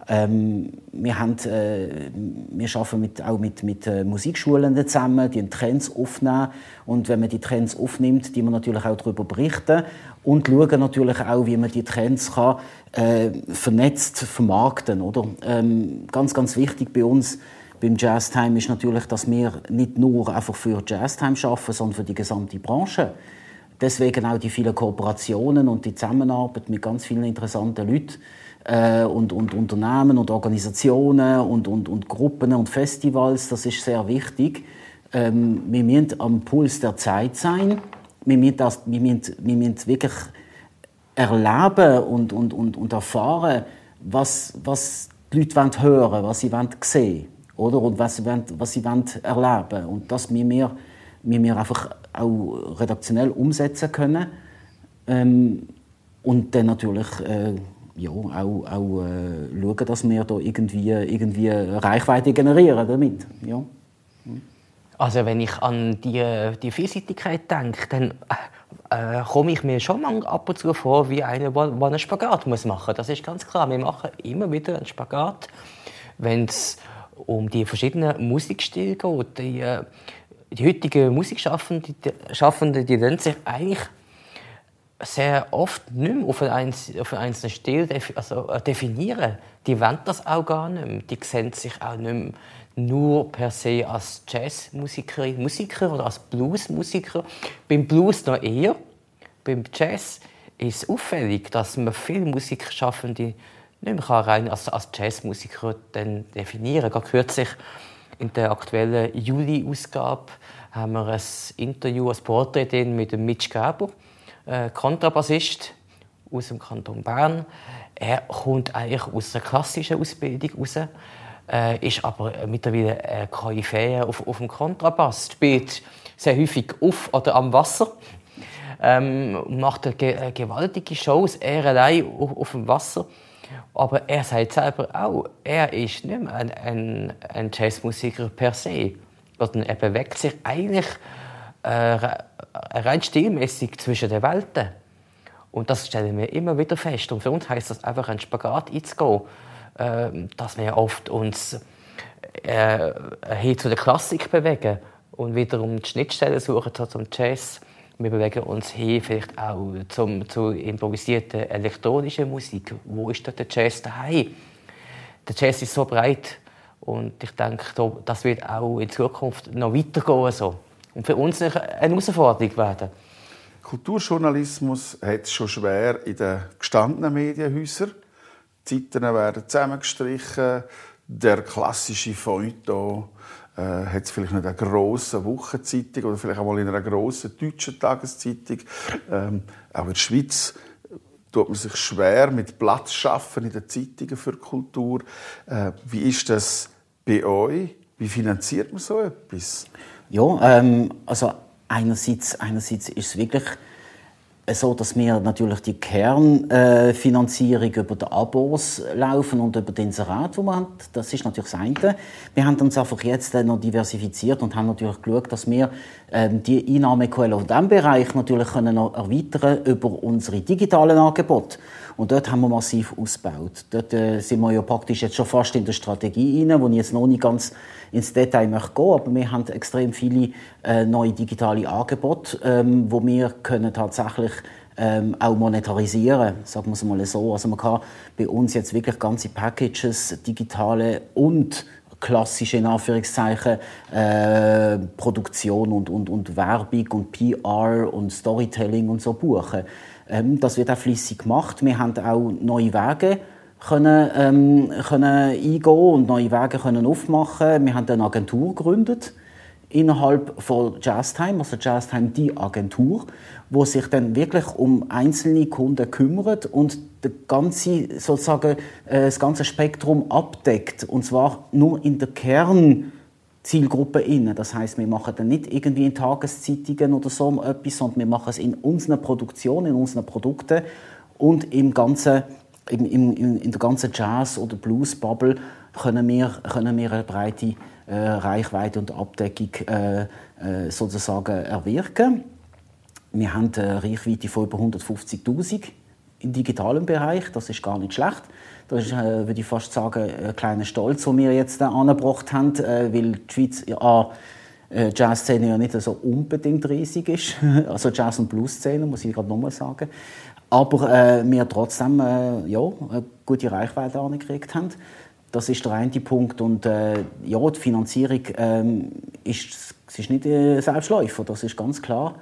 S4: Ähm, wir, haben, äh, wir arbeiten mit, auch mit, mit äh, Musikschulen zusammen, die Trends aufnehmen. Und wenn man die Trends aufnimmt, die man natürlich auch darüber berichten und schauen natürlich auch, wie man die Trends kann, äh, vernetzt vermarkten. Oder? Ähm, ganz, ganz wichtig bei uns beim Jazztime ist natürlich, dass wir nicht nur einfach für Jazztime arbeiten, sondern für die gesamte Branche. Deswegen auch die vielen Kooperationen und die Zusammenarbeit mit ganz vielen interessanten Leuten äh, und, und Unternehmen und Organisationen und, und, und Gruppen und Festivals. Das ist sehr wichtig. Ähm, wir müssen am Puls der Zeit sein. Wir müssen, das, wir müssen, wir müssen wirklich erleben und, und, und, und erfahren, was, was die Leute wollen hören was sie wollen sehen oder? und was sie, wollen, was sie wollen erleben Und das müssen wir, wir einfach auch redaktionell umsetzen können. Ähm, und dann natürlich äh, ja, auch, auch äh, schauen, dass wir da irgendwie, irgendwie Reichweite generieren damit. Ja.
S3: Also wenn ich an die, die Vielseitigkeit denke, dann äh, komme ich mir schon mal ab und zu vor wie einer, der einen Spagat muss machen muss. Das ist ganz klar. Wir machen immer wieder einen Spagat, wenn es um die verschiedenen Musikstile geht. Die, äh, die heutigen Musikschaffenden, die, Schaffenden, sich eigentlich sehr oft nicht mehr auf einen, auf einen einzelnen Stil also, äh, definieren. Die wollen das auch gar nicht mehr. Die sehen sich auch nicht mehr nur per se als Jazzmusikerin, Musiker oder als Bluesmusiker. Beim Blues noch eher. Beim Jazz ist es auffällig, dass man viele Musikschaffende nicht mehr rein als, als Jazzmusiker definieren kann. Gerade kürzlich in der aktuellen Juli-Ausgabe haben wir ein Interview, ein Porträt mit dem Mitch Gerber äh, Kontrabassist aus dem Kanton Bern. Er kommt eigentlich aus einer klassischen Ausbildung raus, äh, ist aber mittlerweile ein Koryphäe auf, auf dem Kontrabass, spielt sehr häufig auf oder am Wasser, ähm, macht eine, eine gewaltige Shows, er allein auf, auf, dem Wasser. Aber er sagt selber auch, er ist nicht mehr ein, ein, ein Jazzmusiker per se. Sondern er bewegt sich eigentlich äh, rein stilmäßig zwischen den Welten. Und das stellen wir immer wieder fest. Und für uns heißt das einfach, einen Spagat einzugehen, äh, dass wir oft uns äh, hin zu der Klassik bewegen und wiederum die Schnittstellen suchen zum Jazz. Wir bewegen uns hin vielleicht auch zum, zu improvisierten elektronischen Musik. Wo ist dort der Jazz daheim? Der Jazz ist so breit und ich denke, das wird auch in Zukunft noch weitergehen. So und für uns eine Herausforderung werden.
S2: Kulturjournalismus hat es schon schwer in den gestandenen Medienhäusern. Die Zeiten werden zusammengestrichen. Der klassische Feuilleton äh, hat vielleicht nicht eine grosse Wochenzeitung oder vielleicht auch mal in einer grossen deutschen Tageszeitung. Ähm, auch in der Schweiz tut man sich schwer mit Platz schaffen in den Zeitungen für Kultur. Äh, wie ist das bei euch? Wie finanziert man so etwas?
S4: Ja, ähm, also einerseits, einerseits ist es wirklich so, dass wir natürlich die Kernfinanzierung über die Abos laufen und über den Inserat, wo man haben. Das ist natürlich das eine. Wir haben uns einfach jetzt noch diversifiziert und haben natürlich geschaut, dass wir ähm, die Einnahmequellen in diesem Bereich natürlich können erweitern über unsere digitalen Angebote. Und dort haben wir massiv ausgebaut. Dort äh, sind wir ja praktisch jetzt schon fast in der Strategie rein, wo ich jetzt noch nicht ganz ins Detail möchte gehen, aber wir haben extrem viele äh, neue digitale Angebote, ähm, wo wir können tatsächlich ähm, auch monetarisieren, sagen wir es mal so. Also man kann bei uns jetzt wirklich ganze Packages, digitale und klassische in Anführungszeichen äh, Produktion und, und, und Werbung und PR und Storytelling und so buchen. Ähm, das wird auch flüssig gemacht. Wir haben auch neue Wege können, ähm, können eingehen und neue Wege können aufmachen. Wir haben eine Agentur gegründet innerhalb von Jazztime, also Jazztime die Agentur, wo sich dann wirklich um einzelne Kunden kümmert und der ganze, sozusagen, äh, das ganze Spektrum abdeckt und zwar nur in der Kern Zielgruppe inne. Das heißt, wir machen dann nicht irgendwie in Tageszeitungen oder so etwas, sondern wir machen es in unseren Produktionen, in unseren Produkten und im ganzen, in, in, in der ganzen Jazz- oder Blues-Bubble können wir, können wir eine breite äh, Reichweite und Abdeckung äh, äh, sozusagen erwirken. Wir haben eine Reichweite von über 150'000 im digitalen Bereich. Das ist gar nicht schlecht. Das ist, äh, würde ich fast sagen, ein kleiner Stolz, den wir jetzt äh, angebracht haben, äh, weil die Schweiz ja, äh, Jazzszene ja nicht so unbedingt riesig ist. also Jazz- und Blues-Szene, muss ich gerade nochmal sagen. Aber äh, wir trotzdem äh, ja, eine gute Reichweite angekriegt haben. Das ist der eine Punkt. Und äh, ja, die Finanzierung ähm, ist, ist nicht äh, Selbstläufer, das ist ganz klar.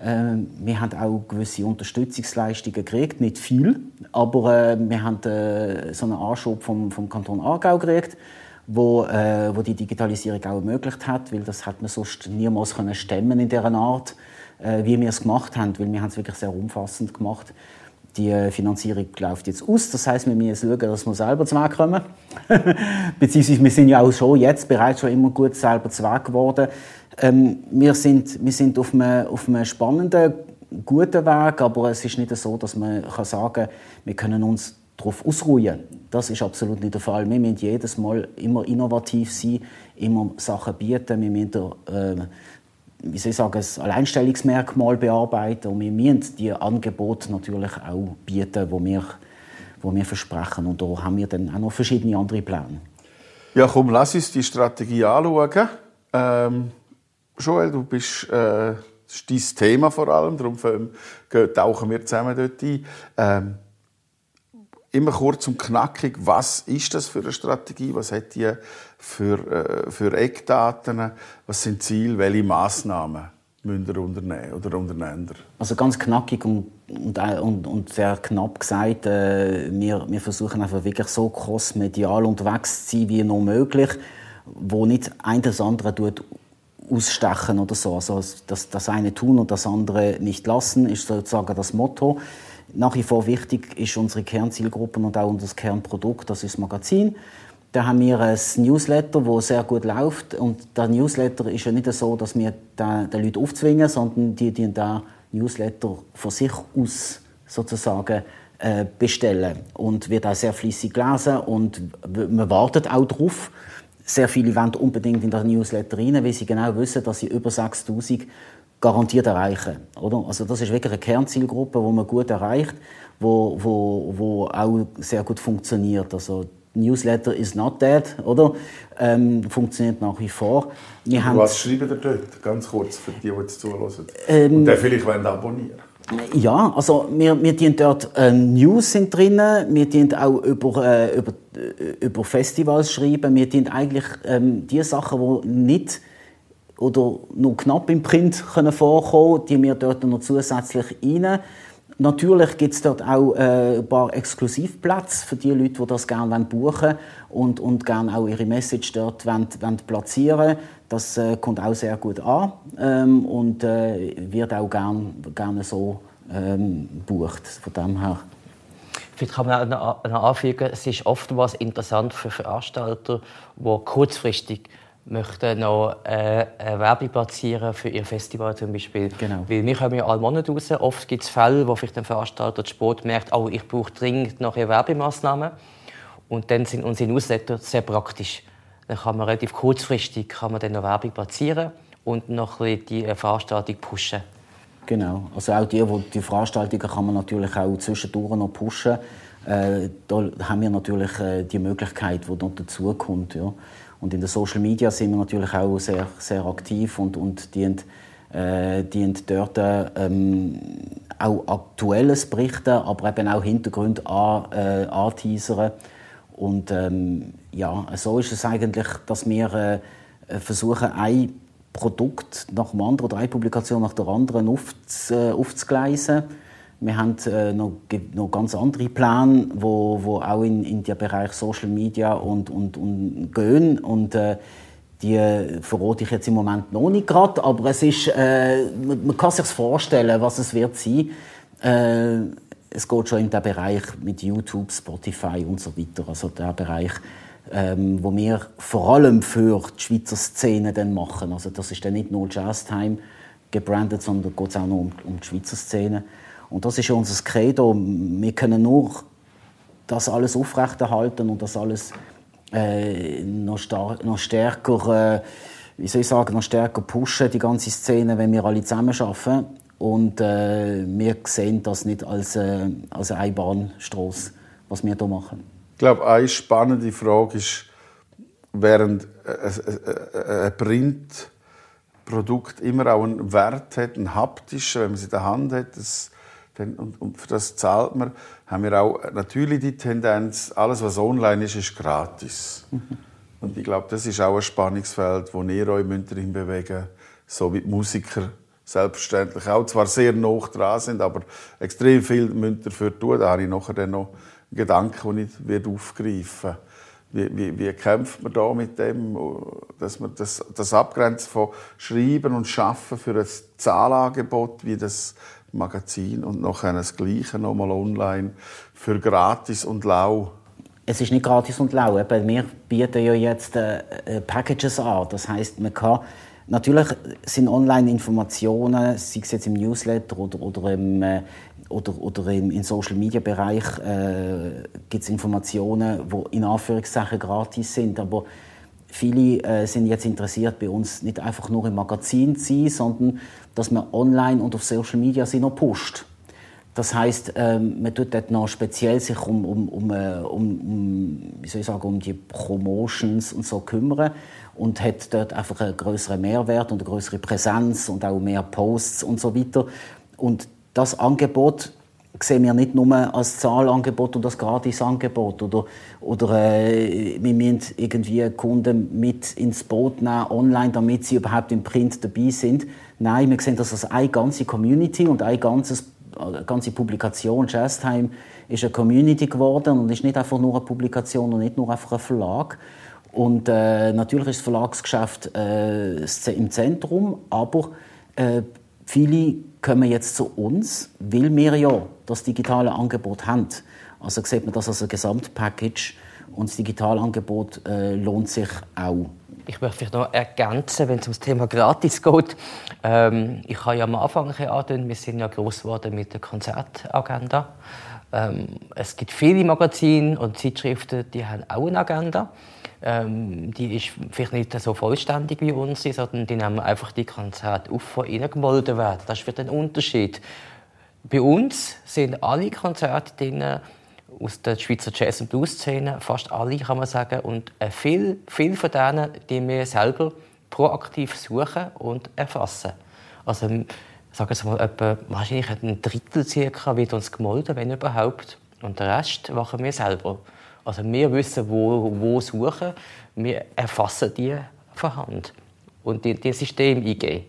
S4: Ähm, wir haben auch gewisse Unterstützungsleistungen gekriegt, nicht viel, aber äh, wir haben äh, so einen Anschub vom, vom Kanton Aargau gekriegt, wo, äh, wo die Digitalisierung auch ermöglicht hat, weil das hat man sonst niemals können stemmen in dieser Art, wie wir es gemacht haben, weil wir haben es wirklich sehr umfassend gemacht. Die Finanzierung läuft jetzt aus, das heißt, wir müssen schauen, dass wir selber zu kommen. Beziehungsweise wir sind ja auch schon jetzt bereits schon immer gut selber zu Weg geworden. Ähm, wir, sind, wir sind auf einem, auf einem spannenden, guten Weg, aber es ist nicht so, dass man kann sagen kann, wir können uns darauf ausruhen. Das ist absolut nicht der Fall. Wir müssen jedes Mal immer innovativ sein, immer Sachen bieten. Wir müssen, äh, wie soll ich sagen, ein Alleinstellungsmerkmal bearbeiten und wir müssen die Angebote natürlich auch bieten, wo wir, wo wir versprechen. Und da haben wir dann auch noch verschiedene andere Pläne.
S2: Ja, komm, lass uns die Strategie anschauen. Ähm Joel, du bist, äh, das ist dein Thema vor allem, darum tauchen wir zusammen dort ein. Ähm, immer kurz und knackig, was ist das für eine Strategie? Was hat die für, äh, für Eckdaten? Was sind Ziele? Welche Massnahmen müssen ihr unternehmen oder Unternehmer?
S4: Also ganz knackig und, und, und, und sehr knapp gesagt, äh, wir, wir versuchen einfach wirklich so crossmedial unterwegs zu sein wie nur möglich, wo nicht ein das andere tut ausstechen oder so. Also das, das eine tun und das andere nicht lassen, ist sozusagen das Motto. Nach wie vor wichtig ist unsere Kernzielgruppe und auch unser Kernprodukt, das ist das Magazin. Da haben wir ein Newsletter, das sehr gut läuft. Und der Newsletter ist ja nicht so, dass wir den, den Leuten aufzwingen, sondern die, die den Newsletter von sich aus sozusagen äh, bestellen. Und wird auch sehr fließig gelesen und man wartet auch darauf. Sehr viele wollen unbedingt in der Newsletter rein, weil sie genau wissen, dass sie über 6000 garantiert erreichen. Oder? Also das ist wirklich eine Kernzielgruppe, die man gut erreicht, wo, wo, wo auch sehr gut funktioniert. Also Newsletter is not dead, oder? Ähm, funktioniert nach wie vor.
S2: Wir Was schreiben ihr dort? Ganz kurz für die, die jetzt zuhören. Ähm, Und dann vielleicht wollen abonnieren.
S4: Ja, also wir, wir dienen dort äh, News sind drin, wir dienen auch über, äh, über, äh, über Festivals schreiben, wir dienen eigentlich ähm, die Sachen, die nicht oder nur knapp im Print können vorkommen, die wir dort noch zusätzlich rein. Natürlich gibt es dort auch äh, ein paar Exklusivplätze für die Leute, die das gerne buchen und, und gerne auch ihre Message dort wollen, wollen platzieren Das äh, kommt auch sehr gut an ähm, und äh, wird auch gerne gern so ähm, bucht. Von dem her.
S3: Vielleicht kann man auch noch anfügen, es ist oftmals interessant für Veranstalter, die kurzfristig möchten noch äh, eine Werbung platzieren für ihr Festival zum Beispiel.
S4: Genau.
S3: Weil wir kommen ja alle Monate raus. Oft gibt es Fälle, wo vielleicht ein Veranstalter der Sport merkt, oh, ich brauche dringend noch eine Werbemaßnahmen. Und dann sind unsere Newsletter sehr praktisch. Dann kann man relativ kurzfristig kann man dann noch Werbung platzieren und noch ein bisschen die Veranstaltung pushen.
S4: Genau. Also auch die, die, die Veranstaltungen kann man natürlich auch zwischendurch noch pushen. Äh, da haben wir natürlich äh, die Möglichkeit, die noch dazukommt. Ja. Und in den Social Media sind wir natürlich auch sehr, sehr aktiv und, und die, äh, die dort ähm, auch Aktuelles berichten, aber eben auch Hintergründe an, äh, anteasern. Und ähm, ja, so ist es eigentlich, dass wir äh, versuchen, ein Produkt nach dem anderen oder eine Publikation nach der anderen aufz, äh, aufzugleisen. Wir haben äh, noch, noch ganz andere Pläne, wo, wo auch in, in den Bereich Social Media und, und, und gehen. Und, äh, die verrate ich jetzt im Moment noch nicht gerade, aber es ist, äh, man, man, kann sich vorstellen, was es wird sein. Äh, es geht schon in den Bereich mit YouTube, Spotify und so weiter. Also der Bereich, ähm, wo wir vor allem für die Schweizer Szene dann machen. Also das ist dann nicht nur Jazz Time gebrandet, sondern geht auch noch um, um die Schweizer Szene. Und das ist unser Credo. Wir können nur das alles aufrechterhalten und das alles äh, noch, noch, stärker, äh, wie soll ich sagen, noch stärker pushen, die ganze Szene, wenn wir alle zusammen arbeiten. Und äh, wir sehen das nicht als, äh, als Einbahnstrasse, was wir hier machen.
S2: Ich glaube, eine spannende Frage ist, während ein Printprodukt immer auch einen Wert hat, einen haptischen, wenn man es in der Hand hat, das dann, und, und, für das zahlt man, haben wir auch natürlich die Tendenz, alles was online ist, ist gratis. Mhm. Und ich glaube, das ist auch ein Spannungsfeld, wo ihr euch darin bewegen so wie die Musiker selbstverständlich auch zwar sehr nah dran sind, aber extrem viel müssen dafür tun. Da habe ich nachher dann noch einen Gedanken, den ich aufgreifen wie, wie, wie kämpft man da mit dem, dass man das, das abgrenzt von Schreiben und Schaffen für ein Zahlangebot wie das Magazin und nachher das Gleiche nochmal online für gratis und lau.
S4: Es ist nicht gratis und lau. Wir bieten ja jetzt äh, äh, Packages an. Das heißt, man kann natürlich sind Online-Informationen, sei es jetzt im Newsletter oder, oder im äh, oder, oder im, im Social Media Bereich äh, gibt es Informationen, die in Anführungszeichen gratis sind, aber viele äh, sind jetzt interessiert bei uns nicht einfach nur im Magazin zu sein, sondern dass man online und auf Social Media sie noch pusht. Das heißt, ähm, man tut dort noch speziell sich um, um, um, äh, um, um, wie soll ich sagen, um die Promotions und so kümmern und hat dort einfach einen größeren Mehrwert und eine größere Präsenz und auch mehr Posts und so weiter. Und das Angebot sehen wir nicht nur als Zahlangebot und als Gratisangebot oder, oder äh, wir müssen irgendwie Kunden mit ins Boot nehmen online, damit sie überhaupt im Print dabei sind. Nein, wir sehen das als eine ganze Community und eine ganze, eine ganze Publikation. Jazztime ist eine Community geworden und ist nicht einfach nur eine Publikation und nicht nur einfach ein Verlag. Und äh, natürlich ist das Verlagsgeschäft äh, im Zentrum, aber äh, viele kommen jetzt zu uns, weil wir ja das digitale Angebot haben. Also sieht man das als ein Gesamtpackage und das digitale Angebot äh, lohnt sich auch.
S3: Ich möchte vielleicht noch ergänzen, wenn es um das Thema Gratis geht. Ähm, ich habe ja am Anfang angedeutet, wir sind ja groß geworden mit der Konzertagenda. Ähm, es gibt viele Magazine und Zeitschriften, die haben auch eine Agenda. Ähm, die ist vielleicht nicht so vollständig wie unsere, sondern die nehmen einfach die Konzerte auf, die ihnen gemolden werden. Das ist ein Unterschied. Bei uns sind alle Konzerte drin aus der Schweizer Jazz- und Blues-Szene, fast alle, kann man sagen. Und äh, viel, viel von denen, die wir selber proaktiv suchen und erfassen. Also, sagen wir mal, etwa, wahrscheinlich ein Drittel circa wird uns gemolden, wenn überhaupt. Und den Rest machen wir selber. Also wir wissen, wo, wo suchen. Wir erfassen die von Hand und die, die System eingeben.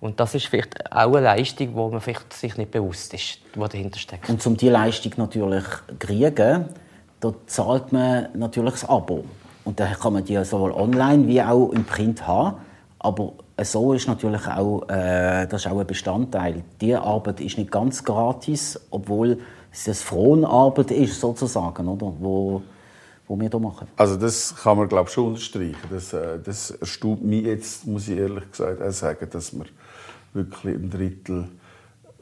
S3: Und das ist vielleicht auch eine Leistung, wo man vielleicht sich nicht bewusst ist, die dahinter steckt.
S4: Und um diese Leistung natürlich zu kriegen, da zahlt man natürlich das Abo. Und dann kann man die sowohl online wie auch im Print haben. Aber so ist natürlich auch, äh, das ist auch ein Bestandteil. Die Arbeit ist nicht ganz gratis, obwohl es eine Fronarbeit ist, sozusagen, oder? Wo, die wir hier machen.
S2: Also das kann man glaube schon unterstreichen. Das, äh, das erstaunt mich jetzt, muss ich ehrlich gesagt auch sagen, dass man wirklich ein Drittel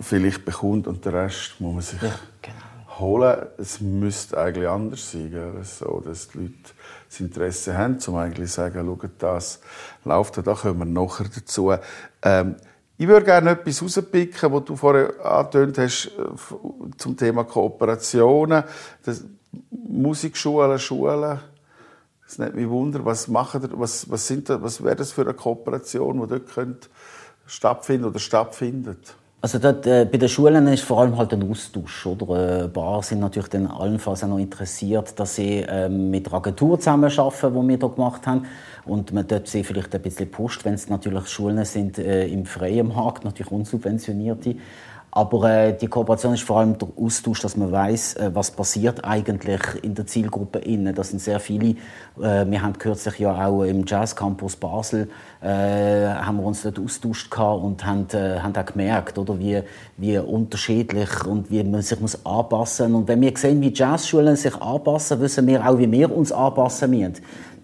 S2: vielleicht bekommt und den Rest muss man sich
S4: Ja, genau.
S2: holen. Es müsste eigentlich anders sein, gell? So, dass die Leute das Interesse haben, um eigentlich zu sagen, schaut, das läuft, da kommen wir nachher dazu. Ähm, ich würde gerne etwas rauspicken, was du vorher angetönt hast äh, zum Thema Kooperationen. Das, Musikschulen, Schulen. Es nimmt mich wunder, was machen was, was, sind was wäre das für eine Kooperation, die dort könnte stattfinden oder stattfindet?
S4: Also dort, äh, bei den Schulen ist vor allem halt ein Austausch. Oder? Äh, Bars sind natürlich dann allenfalls auch noch interessiert, dass sie ähm, mit der Agentur zusammenarbeiten, die wir hier gemacht haben. Und man dort sie vielleicht ein bisschen pusht, wenn es natürlich Schulen sind äh, im freien Markt, natürlich unsubventionierte. Aber äh, die Kooperation ist vor allem der Austausch, dass man weiß, äh, was passiert eigentlich in der Zielgruppe innen. Das sind sehr viele. Äh, wir haben kürzlich ja auch im Jazz Campus Basel äh, haben wir uns dort austauscht und haben, äh, haben auch gemerkt, oder wie, wie unterschiedlich und wie man sich muss anpassen. Und wenn wir sehen, wie Jazzschulen sich anpassen, wissen wir auch, wie wir uns anpassen müssen.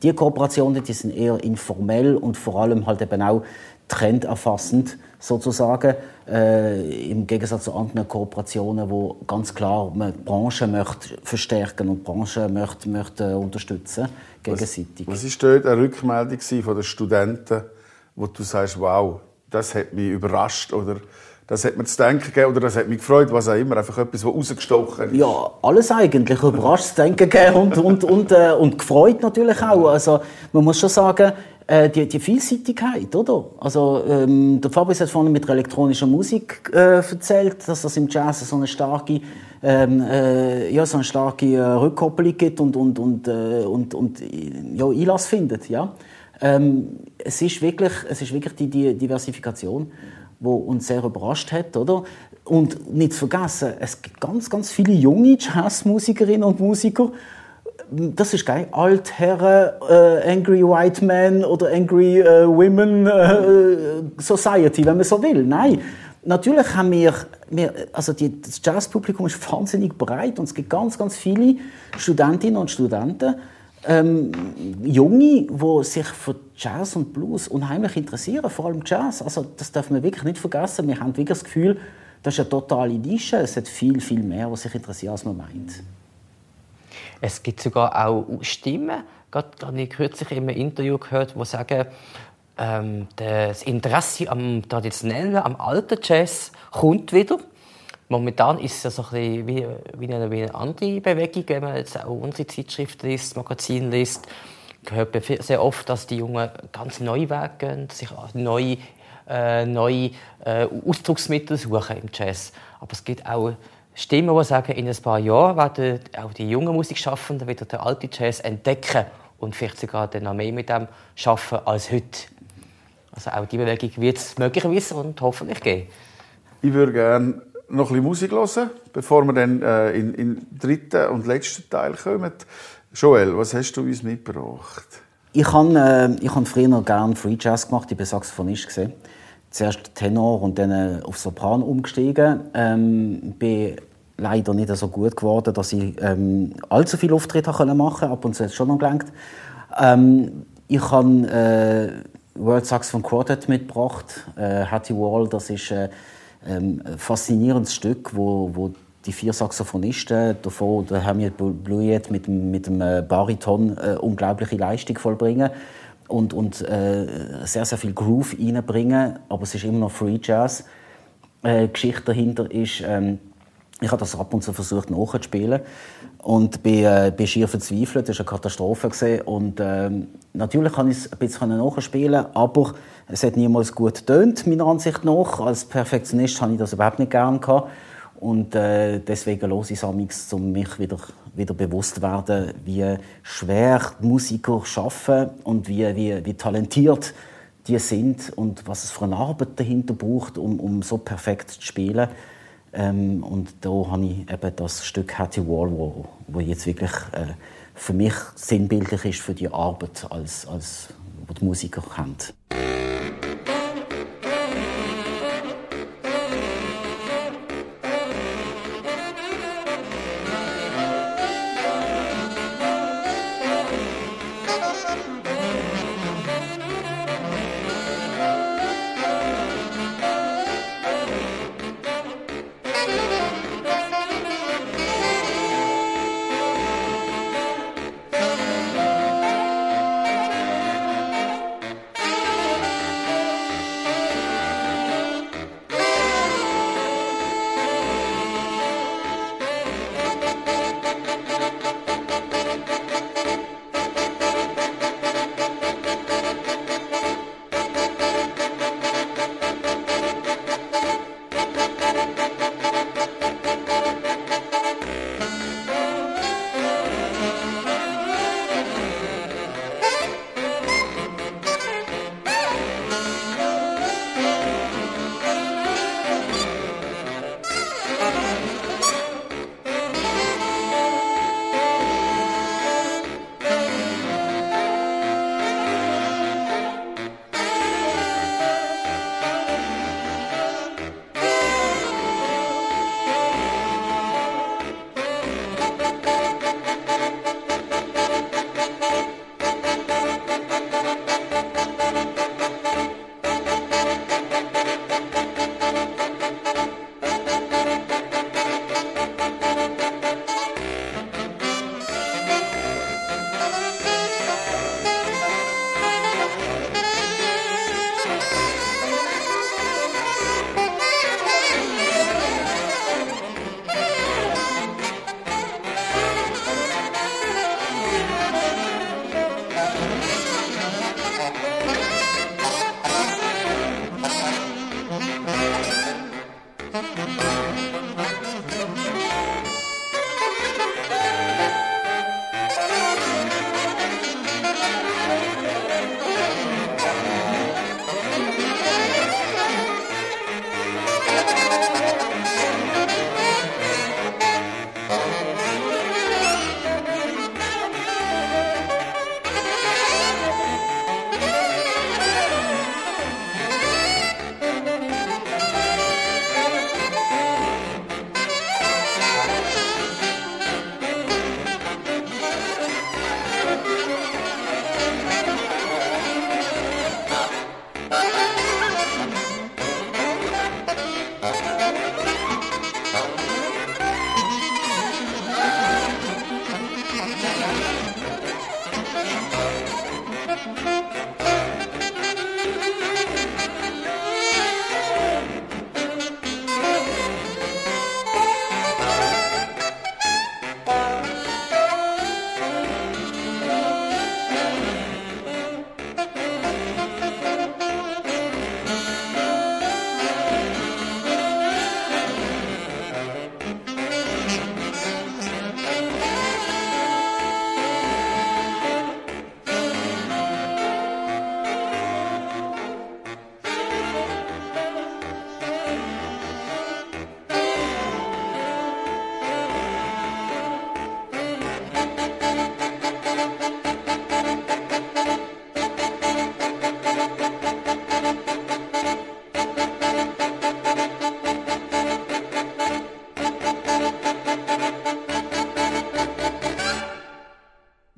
S4: Die Kooperationen, die sind eher informell und vor allem halt eben auch trenderfassend sozusagen, äh, im Gegensatz zu anderen Kooperationen, wo ganz klar man die Branche möchte verstärken und die Branche möchte, möchte unterstützen gegenseitig.
S2: Was war dort eine Rückmeldung von den Studenten, wo du sagst, wow, das hat mich überrascht oder das hat mir zu denken gegeben oder das hat mich gefreut, was auch immer, einfach etwas, was rausgestochen ist?
S4: Ja, alles eigentlich. Überrascht zu denken gegeben und, und, und, äh, und gefreut natürlich auch. Also, man muss schon sagen, äh, die, die Vielseitigkeit, oder? Also, ähm, der Fabrice hat vorhin mit der elektronischen Musik äh, erzählt, dass das im Jazz so eine starke, ähm, äh, ja, so eine starke äh, Rückkopplung gibt und, und, und, äh, und, und ja, Einlass findet, ja. Ähm, es ist wirklich, es ist wirklich die, die Diversifikation, die uns sehr überrascht hat, oder? Und nicht zu vergessen, es gibt ganz, ganz viele junge Jazzmusikerinnen und Musiker. Das ist geil. Altherren, äh, Angry White Men oder Angry äh, Women äh, Society, wenn man so will. Nein. Natürlich haben wir, wir also die, das Jazzpublikum ist wahnsinnig breit und es gibt ganz, ganz viele Studentinnen und Studenten, ähm, Junge, die sich für Jazz und Blues unheimlich interessieren, vor allem Jazz. Also das darf man wirklich nicht vergessen. Wir haben wirklich das Gefühl, das ist eine totale Nische. Es hat viel, viel mehr, was sich interessiert, als man meint.
S3: Es gibt sogar auch Stimmen, gerade habe ich kürzlich in einem Interview gehört, die sagen, ähm, das Interesse am traditionellen, am alten Jazz kommt wieder. Momentan ist es ja so ein wie, wie, eine, wie eine andere Bewegung, wenn man jetzt auch unsere Zeitschrift liest, Magazin liest, gehört man sehr oft, dass die Jungen ganz neue Wege gehen, sich neue, äh, neue äh, Ausdrucksmittel suchen im Jazz. Aber es gibt auch Stimmen, die sagen, in ein paar Jahren werden auch die jungen Musikschaffenden wieder den alten Jazz entdecken und vielleicht sogar dann noch mehr mit dem schaffen als heute. Also auch diese Bewegung wird es möglicherweise und hoffentlich geben.
S2: Ich würde gerne noch ein bisschen Musik hören, bevor wir dann äh, in, in den dritten und letzten Teil kommen. Joel, was hast du uns mitgebracht?
S4: Ich habe äh, ich hab früher gerne Free Jazz gemacht, ich war Saxophonist. Gewesen. Zuerst Tenor und dann äh, auf Sopran umgestiegen. Ähm, bin leider nicht so gut geworden, dass ich ähm, allzu viele Auftritte machen konnte. Ab und zu hat es schon noch gelangt. Ähm, ich habe äh, World Saxophone Quartet mitgebracht. Äh, Hattie Wall, das ist äh, ähm, ein faszinierendes Stück, wo, wo die vier Saxophonisten, davon der Hamid Bluyet mit mit dem äh, Bariton, äh, unglaubliche Leistung vollbringen und, und äh, sehr, sehr viel Groove reinbringen, aber es ist immer noch Free Jazz. Äh, die Geschichte dahinter ist, ähm, ich habe das ab und zu versucht nachzuspielen und bin, äh, bin schier verzweifelt. Das war eine Katastrophe. Gewesen. Und ähm, natürlich kann ich es ein bisschen nachspielen, aber es hat niemals gut getönt, meiner Ansicht nach. Als Perfektionist habe ich das überhaupt nicht gern gehabt. Und äh, deswegen los ich es um mich wieder, wieder bewusst zu werden, wie schwer Musiker arbeiten und wie, wie, wie talentiert die sind und was es für eine Arbeit dahinter braucht, um, um so perfekt zu spielen. Ähm, und da habe ich eben das Stück Hattie Wall, wo, wo jetzt wirklich äh, für mich sinnbildlich ist für die Arbeit, als, als, die die Musiker haben.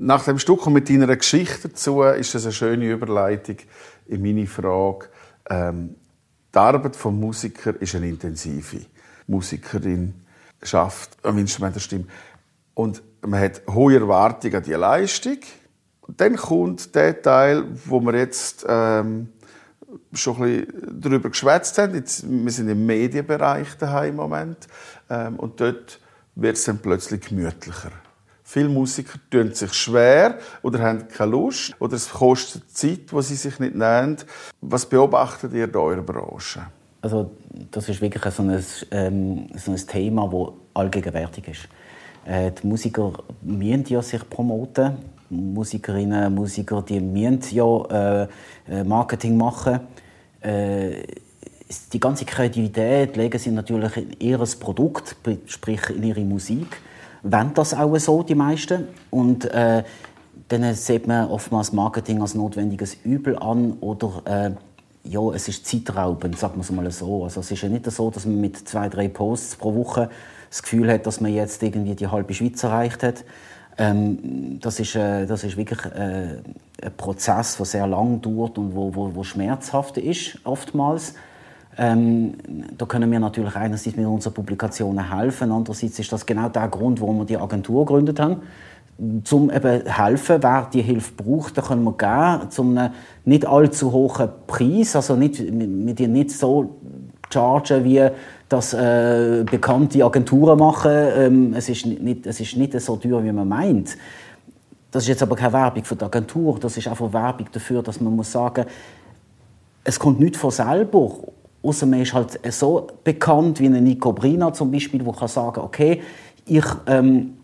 S2: Nach dem Stück und mit deiner Geschichte dazu ist das eine schöne Überleitung in meine Frage. Ähm, die Arbeit des Musikers ist eine intensive. Musikerin schafft am Instrument der Stimme. Und man hat hohe Erwartungen an die Leistung. Und dann kommt der Teil, wo wir jetzt ähm, schon ein bisschen darüber geschwätzt haben. Jetzt, wir sind im Medienbereich daheim im Moment. Ähm, und dort wird es dann plötzlich gemütlicher. Viele Musiker tun sich schwer oder haben keine Lust oder es kostet Zeit, die sie sich nicht nehmen. Was beobachtet ihr in eurer Branche?
S4: Also das ist wirklich so ein, ähm, so ein Thema, das allgegenwärtig ist. Äh, die Musiker müssen ja sich promoten. Musikerinnen und Musiker die müssen ja äh, Marketing machen. Äh, die ganze Kreativität legen sie natürlich in ihr Produkt, sprich in ihre Musik wollen das auch so, die meisten. Und äh, dann sieht man oftmals Marketing als notwendiges Übel an oder äh, ja, es ist zeitraubend, sagen wir es mal so. Also es ist ja nicht so, dass man mit zwei, drei Posts pro Woche das Gefühl hat, dass man jetzt irgendwie die halbe Schweiz erreicht hat. Ähm, das, ist, äh, das ist wirklich äh, ein Prozess, der sehr lang dauert und wo, wo, wo schmerzhaft ist, oftmals. Ähm, da können wir natürlich einerseits mit unseren Publikationen helfen, andererseits ist das genau der Grund, warum wir die Agentur gegründet haben. Zum eben helfen, wer die Hilfe braucht, da können wir geben, zum nicht allzu hohen Preis, also nicht, mit dir nicht so chargen, wie das äh, bekannte Agenturen machen. Ähm, es, ist nicht, es ist nicht so teuer, wie man meint. Das ist jetzt aber keine Werbung für die Agentur, das ist einfach Werbung dafür, dass man muss sagen, es kommt nicht von selber Außer man ist halt so bekannt wie ein Nico Brina zum Beispiel, wo kann sagen, okay, ich, ähm,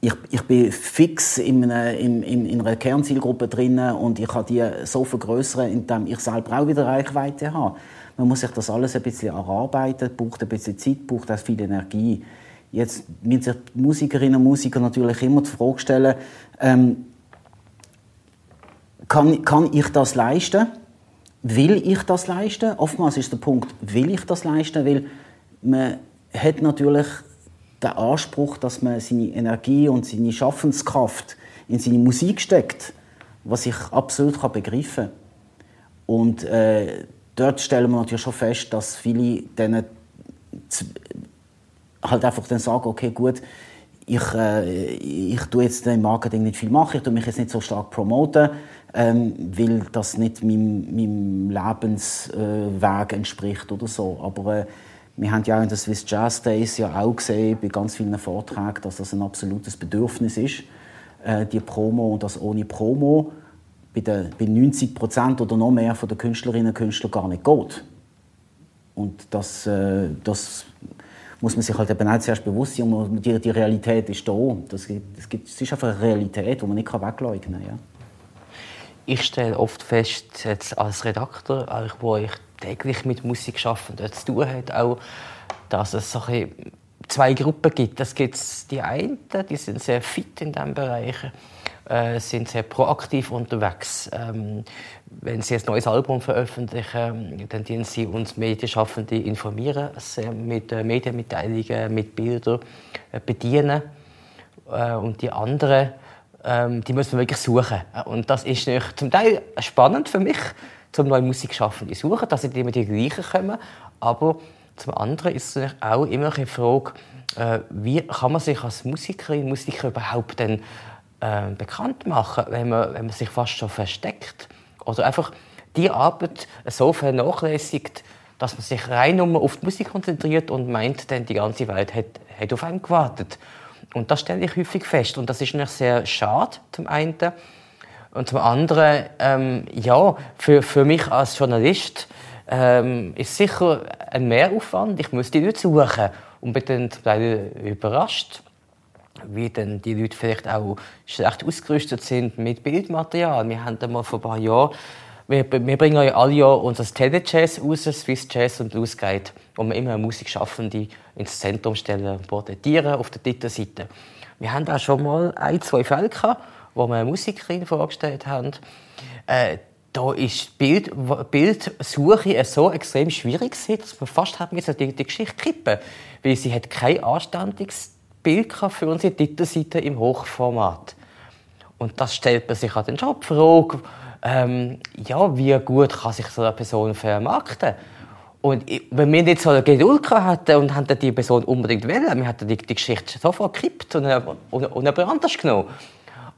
S4: ich, ich bin fix in einer, in, in, in einer Kernzielgruppe drin und ich kann die so vergrößern, indem ich selber auch wieder Reichweite habe. Man muss sich das alles ein bisschen erarbeiten, braucht ein bisschen Zeit, braucht auch viel Energie. Jetzt müssen sich Musikerinnen und Musiker natürlich immer die Frage stellen, ähm, kann, kann ich das leisten? Will ich das leisten? Oftmals ist der Punkt, will ich das leisten? Weil man hat natürlich den Anspruch, dass man seine Energie und seine Schaffenskraft in seine Musik steckt, was ich absolut begreifen kann. Und äh, dort stellen wir natürlich schon fest, dass viele denen halt einfach dann sagen, okay, gut, ich, äh, ich tue jetzt im Marketing nicht viel machen, ich tue mich jetzt nicht so stark promoten, ähm, weil das nicht meinem, meinem Lebensweg äh, entspricht oder so. Aber äh, wir haben ja in den Swiss Jazz Days ja auch gesehen, bei ganz vielen Vorträgen, dass das ein absolutes Bedürfnis ist, äh, die Promo und das ohne Promo bei, den, bei 90 Prozent oder noch mehr von den Künstlerinnen und Künstlern gar nicht geht. Und das, äh, das muss man sich halt eben auch zuerst bewusst sein. Und die, die Realität ist da. Das, das, gibt, das ist einfach eine Realität, die man nicht wegleugnen kann. Ja.
S3: Ich stelle oft fest, jetzt als Redakteur, wo ich täglich mit Musik arbeite zu tun habe, auch, dass es so zwei Gruppen gibt. Es gibt die einen, die sind sehr fit in diesem Bereich, äh, sind sehr proaktiv unterwegs. Ähm, wenn sie ein neues Album veröffentlichen, dann dienen sie uns Medienschaffende informieren, sehr mit äh, Medienmitteilungen, mit Bildern äh, bedienen. Äh, und die anderen, ähm, die müssen wir wirklich suchen. Und das ist zum Teil spannend für mich, zum neue Musikschaffende zu suchen, dass sie immer die gleichen kommen. Aber zum anderen ist es auch immer eine Frage, äh, wie kann man sich als Musikerin, Musiker überhaupt denn, äh, bekannt machen, wenn man, wenn man sich fast schon versteckt. Oder einfach die Arbeit so vernachlässigt, dass man sich rein nur auf die Musik konzentriert und meint, denn die ganze Welt hat, hat auf einen gewartet. Und das stelle ich häufig fest. Und das ist natürlich sehr schade, zum einen. Und zum anderen, ähm, ja, für, für mich als Journalist ähm, ist sicher ein Mehraufwand. Ich muss die Leute suchen und bin dann zum Teil überrascht, wie dann die Leute vielleicht auch schlecht ausgerüstet sind mit Bildmaterial. Wir haben mal vor ein paar Jahren wir, wir bringen ja alle Jahr unser Telejazz raus, Swiss Jazz und Blues Guide, wo wir immer Musikschaffende ins Zentrum stellen porträtieren auf der Titelseite. Wir haben auch schon mal ein, zwei Fälle gehabt, wo wir eine Musikerin vorgestellt haben. Äh, da ist Bild, Bildsuche so extrem schwierig dass man fast hat die, die Geschichte kippen, weil sie hat kein anständiges Bild für unsere Titelseite im Hochformat. Und das stellt man sich an den Job Frage, ähm, ja, wie gut kann sich so eine Person vermarkten? Und wenn wir nicht so eine Geduld hatten und haben die Person unbedingt wählen, wir hätten die, die Geschichte sofort gekippt und, und, und jemand anders genommen.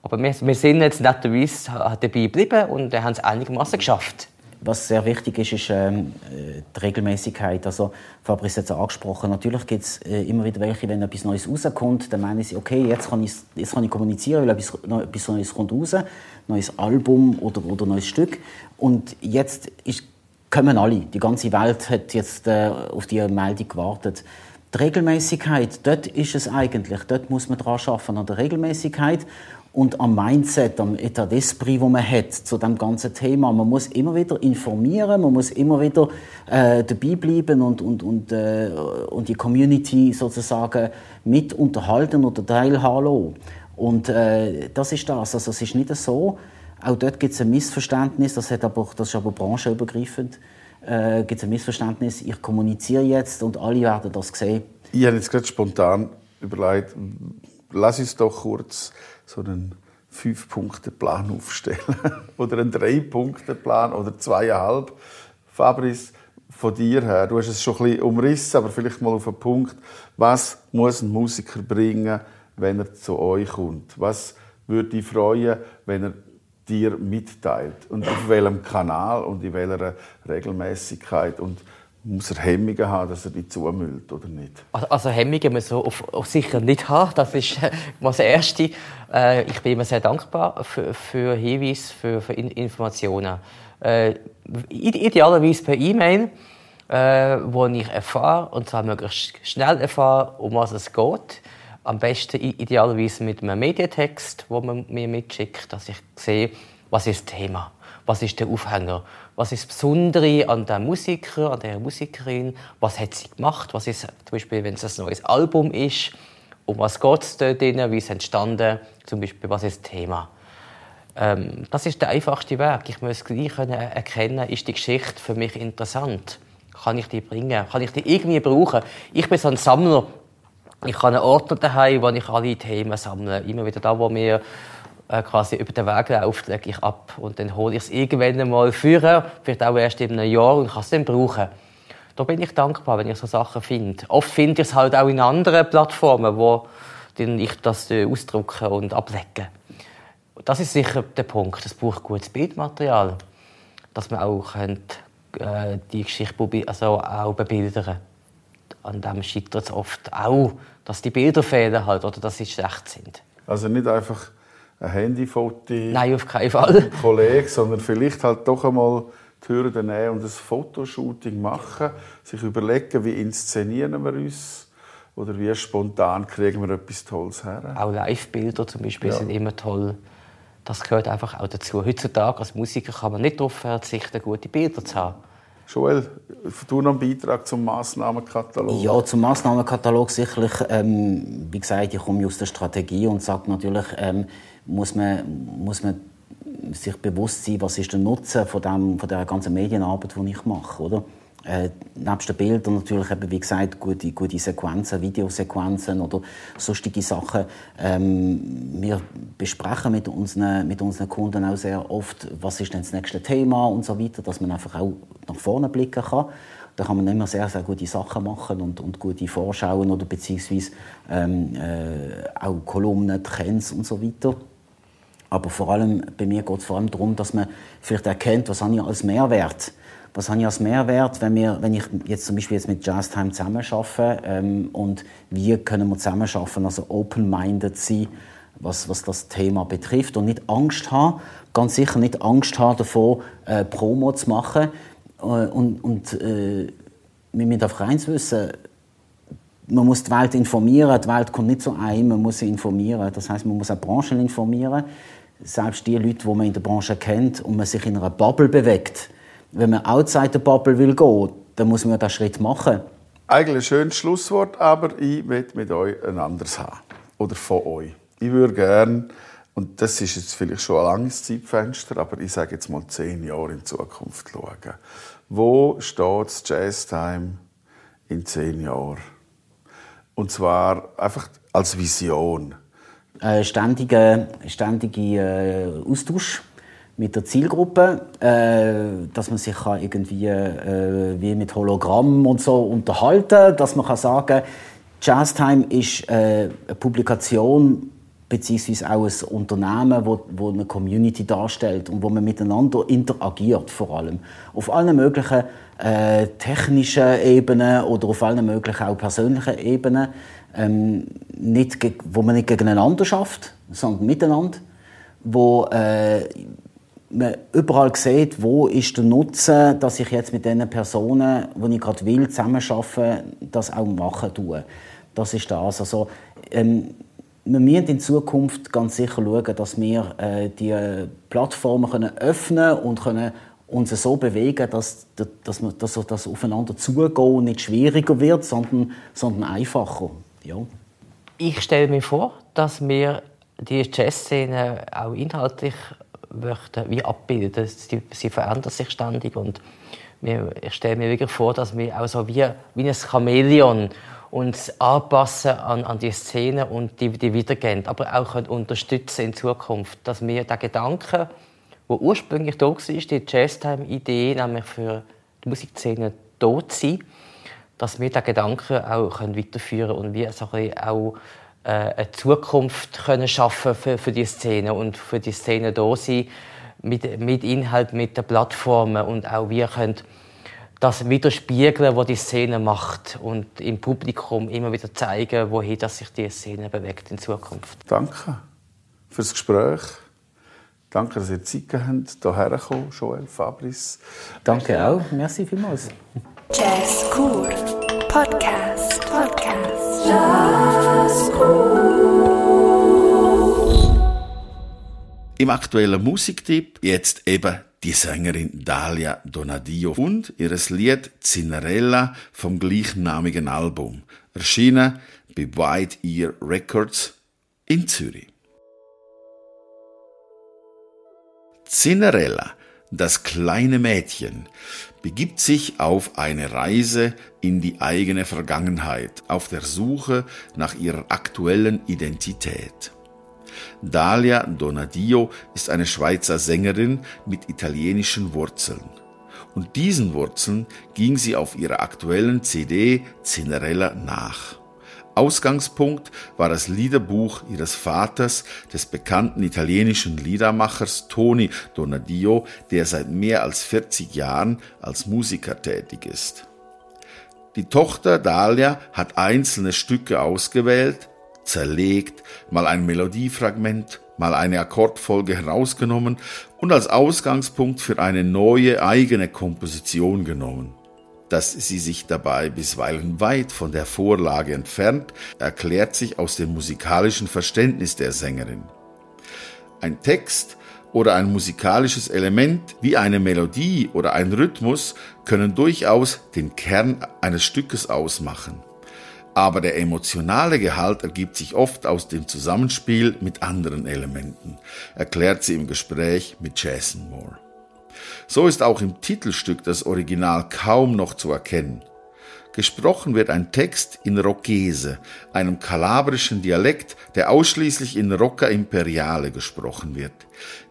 S3: Aber wir, wir sind jetzt netterweise dabei geblieben und haben es einigermaßen geschafft.
S4: Was sehr wichtig ist, ist ähm, die Regelmäßigkeit. Also, Fabrice hat es angesprochen. Natürlich gibt es äh, immer wieder welche, wenn etwas Neues rauskommt, dann meinen sie, okay, jetzt kann ich, jetzt kann ich kommunizieren, weil etwas, etwas Neues kommt raus, neues Album oder, oder neues Stück. Und jetzt ist, kommen alle. Die ganze Welt hat jetzt äh, auf die Meldung gewartet. Die Regelmäßigkeit, dort ist es eigentlich. Dort muss man daran arbeiten, an der Regelmäßigkeit und am Mindset, am Etat d'esprit, wo man hat zu dem ganzen Thema. Man muss immer wieder informieren, man muss immer wieder äh, dabei bleiben und, und, und, äh, und die Community sozusagen mit unterhalten oder teilhaben Und äh, das ist das. Also es ist nicht so. Auch dort gibt es ein Missverständnis, das, hat aber, das ist aber branchenübergreifend. Äh, gibt es ein Missverständnis, ich kommuniziere jetzt und alle werden das sehen.
S2: Ich habe jetzt gerade spontan überlegt, lass uns doch kurz so einen Fünf-Punkte-Plan aufstellen. oder einen Drei-Punkte-Plan oder zweieinhalb. Fabrice, von dir her, du hast es schon ein bisschen umrissen, aber vielleicht mal auf einen Punkt. Was muss ein Musiker bringen, wenn er zu euch kommt? Was würde dich freuen, wenn er dir mitteilt? Und auf welchem Kanal und in welcher Regelmäßigkeit? Und muss er Hemmungen haben, dass er die zumüllt oder nicht?
S3: Also, also Hemmungen muss er auf, auf sicher nicht haben. Das ist äh, das Erste. Äh, ich bin immer sehr dankbar für, für Hinweise, für, für Informationen. Äh, idealerweise per E-Mail, äh, wo ich erfahre, und zwar möglichst schnell erfahre, um was es geht. Am besten idealerweise mit einem Medientext, wo man mir mitschickt, dass ich sehe, was ist das Thema, was ist der Aufhänger, was ist das Besondere an dem Musiker, an der Musikerin, was hat sie gemacht, was ist zum Beispiel, wenn es ein neues Album ist, um was geht es dort drin, wie es entstanden, zum Beispiel, was ist das Thema. Ähm, das ist der einfachste Weg. Ich muss gleich erkennen, ist die Geschichte für mich interessant? Kann ich die bringen? Kann ich die irgendwie brauchen? Ich bin so ein Sammler. Ich habe einen Ordner daheim, wo ich alle Themen sammle. Immer wieder da, wo mir äh, quasi über den Weg laufe, lege ich ab. Und dann hole ich es irgendwann mal führen, vielleicht auch erst in einem Jahr und kann es dann brauchen. Da bin ich dankbar, wenn ich so Sachen finde. Oft finde ich es halt auch in anderen Plattformen, wo ich das äh, ausdrucke und ablege. Das ist sicher der Punkt. Es braucht gutes Bildmaterial, dass man auch könnt, äh, die Geschichte also auch bebildern An dem scheitert es oft auch, dass die Bilder fehlen halt, oder dass sie schlecht sind.
S2: Also nicht einfach ein Handyfoto
S3: Nein, auf keinen Fall.
S2: Kollege, sondern vielleicht halt doch einmal die Hürde nehmen und ein Fotoshooting machen, sich überlegen, wie inszenieren wir uns oder wie spontan kriegen wir etwas Tolles her.
S3: Auch Live-Bilder zum Beispiel
S2: Ja.
S3: sind immer toll. Das gehört einfach auch dazu. Heutzutage als Musiker kann man nicht darauf verzichten, gute Bilder zu haben.
S2: Joel, du noch einen Beitrag zum Massnahmenkatalog?
S4: Ja, zum Massnahmenkatalog sicherlich. Ähm, wie gesagt, ich komme aus der Strategie und sage natürlich, ähm, muss, man, muss man sich bewusst sein, was ist der Nutzen von, dem, von der ganzen Medienarbeit, die ich mache, oder? Äh, nebst den Bildern natürlich eben, wie gesagt, gute, gute Sequenzen, Videosequenzen oder sonstige Sachen. Ähm, wir besprechen mit unseren, mit unseren Kunden auch sehr oft, was ist denn das nächste Thema und so weiter, dass man einfach auch nach vorne blicken kann. Da kann man immer sehr, sehr gute Sachen machen und, und gute Vorschauen oder beziehungsweise ähm, äh, auch Kolumnen, Trends und so weiter. Aber vor allem, bei mir geht es vor allem darum, dass man vielleicht erkennt, was habe ich als Mehrwert. Was habe ich als Mehrwert, wenn, wir, wenn ich jetzt zum Beispiel jetzt mit Jazz Time zusammenarbeite ähm, und wie können wir zusammenarbeiten, also open-minded sein, was, was das Thema betrifft und nicht Angst haben, ganz sicher nicht Angst haben davor, äh, Promo zu machen äh, und, und äh, wir müssen einfach eins wissen, man muss die Welt informieren. Die Welt kommt nicht so ein, man muss sie informieren. Das heißt, man muss auch Branchen informieren. Selbst die Leute, die man in der Branche kennt und man sich in einer Bubble bewegt. Wenn man outside der Bubble will gehen, dann muss man den Schritt machen.
S2: Eigentlich ein schönes Schlusswort, aber ich will mit euch ein anderes haben. Oder von euch. Ich würde gerne, und das ist jetzt vielleicht schon ein langes Zeitfenster, aber ich sage jetzt mal zehn Jahre in Zukunft schauen. Wo steht das Jazztime in zehn Jahren? Und zwar einfach als Vision.
S4: Äh, ständiger ständige, äh, Austausch mit der Zielgruppe, äh, dass man sich irgendwie äh, wie mit Hologramm und so unterhalten, dass man kann sagen, Jazztime ist äh, eine Publikation beziehungsweise auch ein Unternehmen, wo, wo eine Community darstellt und wo man miteinander interagiert vor allem. Auf allen möglichen äh, technischen Ebenen oder auf allen möglichen auch persönlichen Ebenen, ähm, nicht, wo man nicht gegeneinander schafft, sondern miteinander, wo äh, man überall sieht, wo ist der Nutzen, dass ich jetzt mit den Personen, die ich gerade will, zusammenarbeite, das auch machen tue. Das ist das. Also, ähm, wir müssen in Zukunft ganz sicher schauen, dass wir äh, die Plattformen können öffnen und können uns so bewegen, dass, dass, wir, dass das aufeinander zugehen nicht schwieriger wird, sondern, sondern einfacher. Ja.
S3: Ich stelle mir vor, dass wir die Jazzszene auch inhaltlich möchten, wie abbilden. Sie, sie verändert sich ständig und wir, ich stelle mir wirklich vor, dass wir auch so wie, wie ein Chamäleon uns anpassen an, an die Szene und die, die wiedergeben, aber auch können unterstützen in Zukunft, dass wir den Gedanken, wo ursprünglich da war, die Jazztime-Idee, nämlich für die Musikszene tot sein, dass wir diesen Gedanken auch können weiterführen und wir so auch äh, eine Zukunft können schaffen für, für die Szene und für die Szene da sein mit, mit Inhalt, mit den Plattformen und auch wir können das widerspiegeln, was die Szene macht und im Publikum immer wieder zeigen, wohin dass sich die Szene bewegt in Zukunft.
S2: Danke fürs Gespräch. Danke, dass ihr Zeit gehabt habt, hierher zu kommen, Joel, Fabrice.
S4: Danke auch. Merci vielmals.
S1: Jazz Cool Podcast. Podcast. Jazz Cool.
S2: Im aktuellen Musiktipp jetzt eben die Sängerin Dalia Donadio und ihres Lied Cinderella vom gleichnamigen Album, erschienen bei White Ear Records in Zürich. Cinderella, das kleine Mädchen, begibt sich auf eine Reise in die eigene Vergangenheit, auf der Suche nach ihrer aktuellen Identität. Dalia Donadio ist eine Schweizer Sängerin mit italienischen Wurzeln. Und diesen Wurzeln ging sie auf ihrer aktuellen CD Cinderella nach. Ausgangspunkt war das Liederbuch ihres Vaters, des bekannten italienischen Liedermachers Toni Donadio, der seit mehr als 40 Jahren als Musiker tätig ist. Die Tochter Dalia hat einzelne Stücke ausgewählt, zerlegt, mal ein Melodiefragment, mal eine Akkordfolge herausgenommen und als Ausgangspunkt für eine neue eigene Komposition genommen. Dass sie sich dabei bisweilen weit von der Vorlage entfernt, erklärt sich aus dem musikalischen Verständnis der Sängerin. Ein Text oder ein musikalisches Element wie eine Melodie oder ein Rhythmus können durchaus den Kern eines Stückes ausmachen. Aber der emotionale Gehalt ergibt sich oft aus dem Zusammenspiel mit anderen Elementen, erklärt sie im Gespräch mit Jason Moore. So ist auch im Titelstück das Original kaum noch zu erkennen. Gesprochen wird ein Text in Rockese, einem kalabrischen Dialekt, der ausschließlich in Rocca Imperiale gesprochen wird.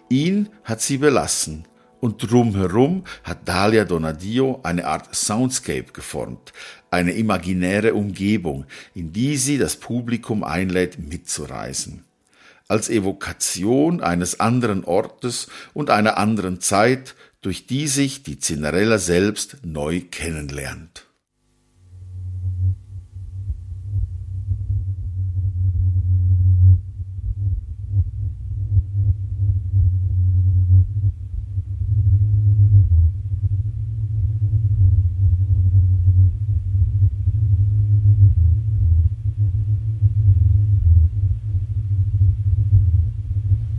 S2: Ihn hat sie belassen und drumherum hat Dalia Donadio eine Art Soundscape geformt, eine imaginäre Umgebung, in die sie das Publikum einlädt mitzureisen. Als Evokation eines anderen Ortes und einer anderen Zeit, durch die sich die Cinderella selbst neu kennenlernt.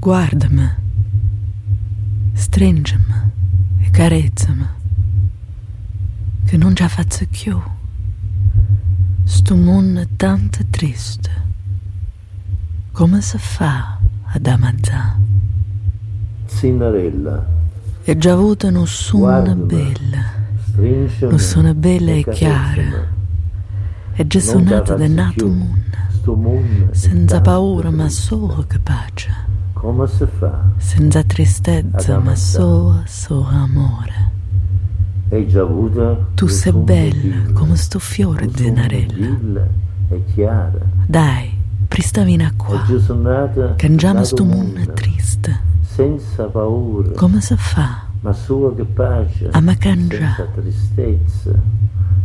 S5: Guardami, stringimi carezzami, che non ci faccio più. Sto mondo è tanto triste. Come si fa ad ammazzare?
S6: Cinderella.
S5: E già avuto nessuna bella, nessuna bella e chiara. E già suonata da nato mondo, senza paura ma solo capace.
S6: Come si fa?
S5: senza tristezza ma solo, solo amore.
S6: Hai già avuto
S5: Tu sei bella come sto fiore di
S6: nessuna
S5: narella.
S6: bella chiara.
S5: Dai, pristavina qua, cangiamo sto mondo triste.
S6: Senza paura,
S5: Come si fa?
S6: ma sua che pace.
S5: A me cangia.
S6: Senza tristezza,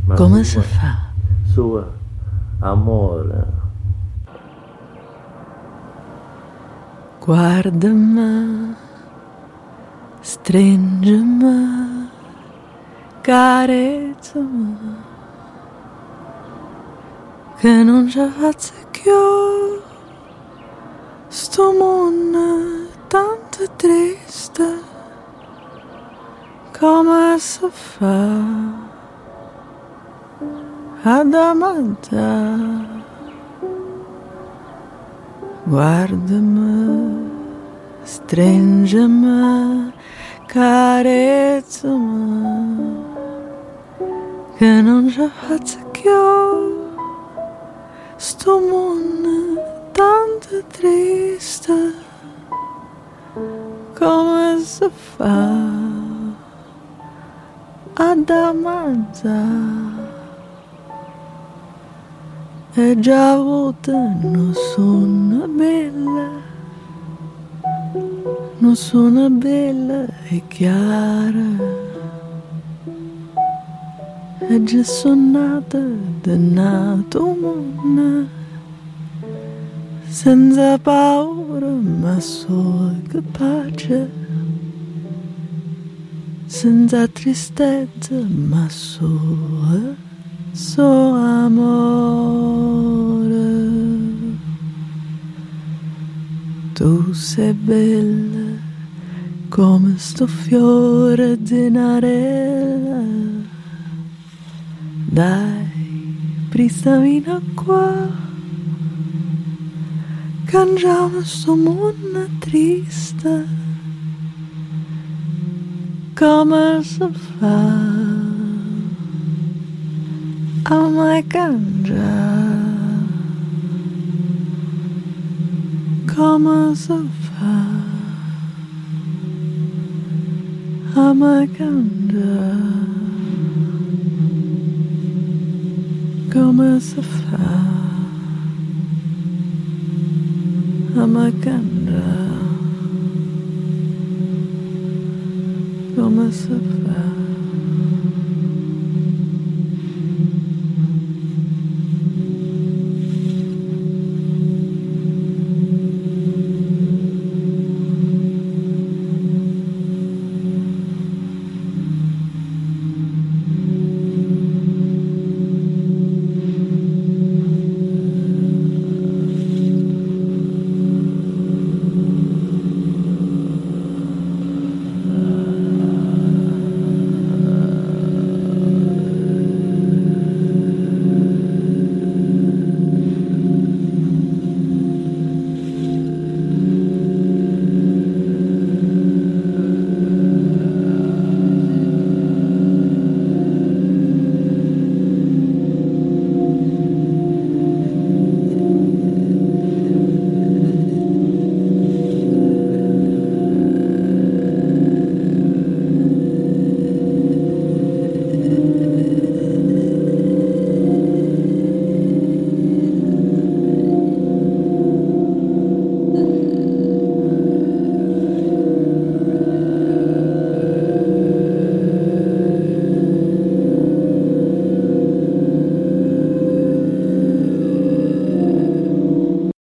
S6: ma
S5: Come si fa?
S6: sua amore.
S5: Guarda-me, estrange-me, carezza-me, que não já faccia que eu estou mondo tanto triste, como essa fa da amantare. Guarda-me, estrenja-me, careça-me, que não já faccia que eu estou mondo tanto triste como se faz a ammazzare. E già avuto non sono bella, non sono bella e chiara. E già sono nata da nato mondo, senza paura ma solo capace, senza tristezza ma solo so amore. Tu sei bella come sto fiore di narella. Dai, pristamina qua, cangiamo sto mondo triste. Come si fa? I'm like Andra, calm as a. I'm like Andra. I'm like Andra.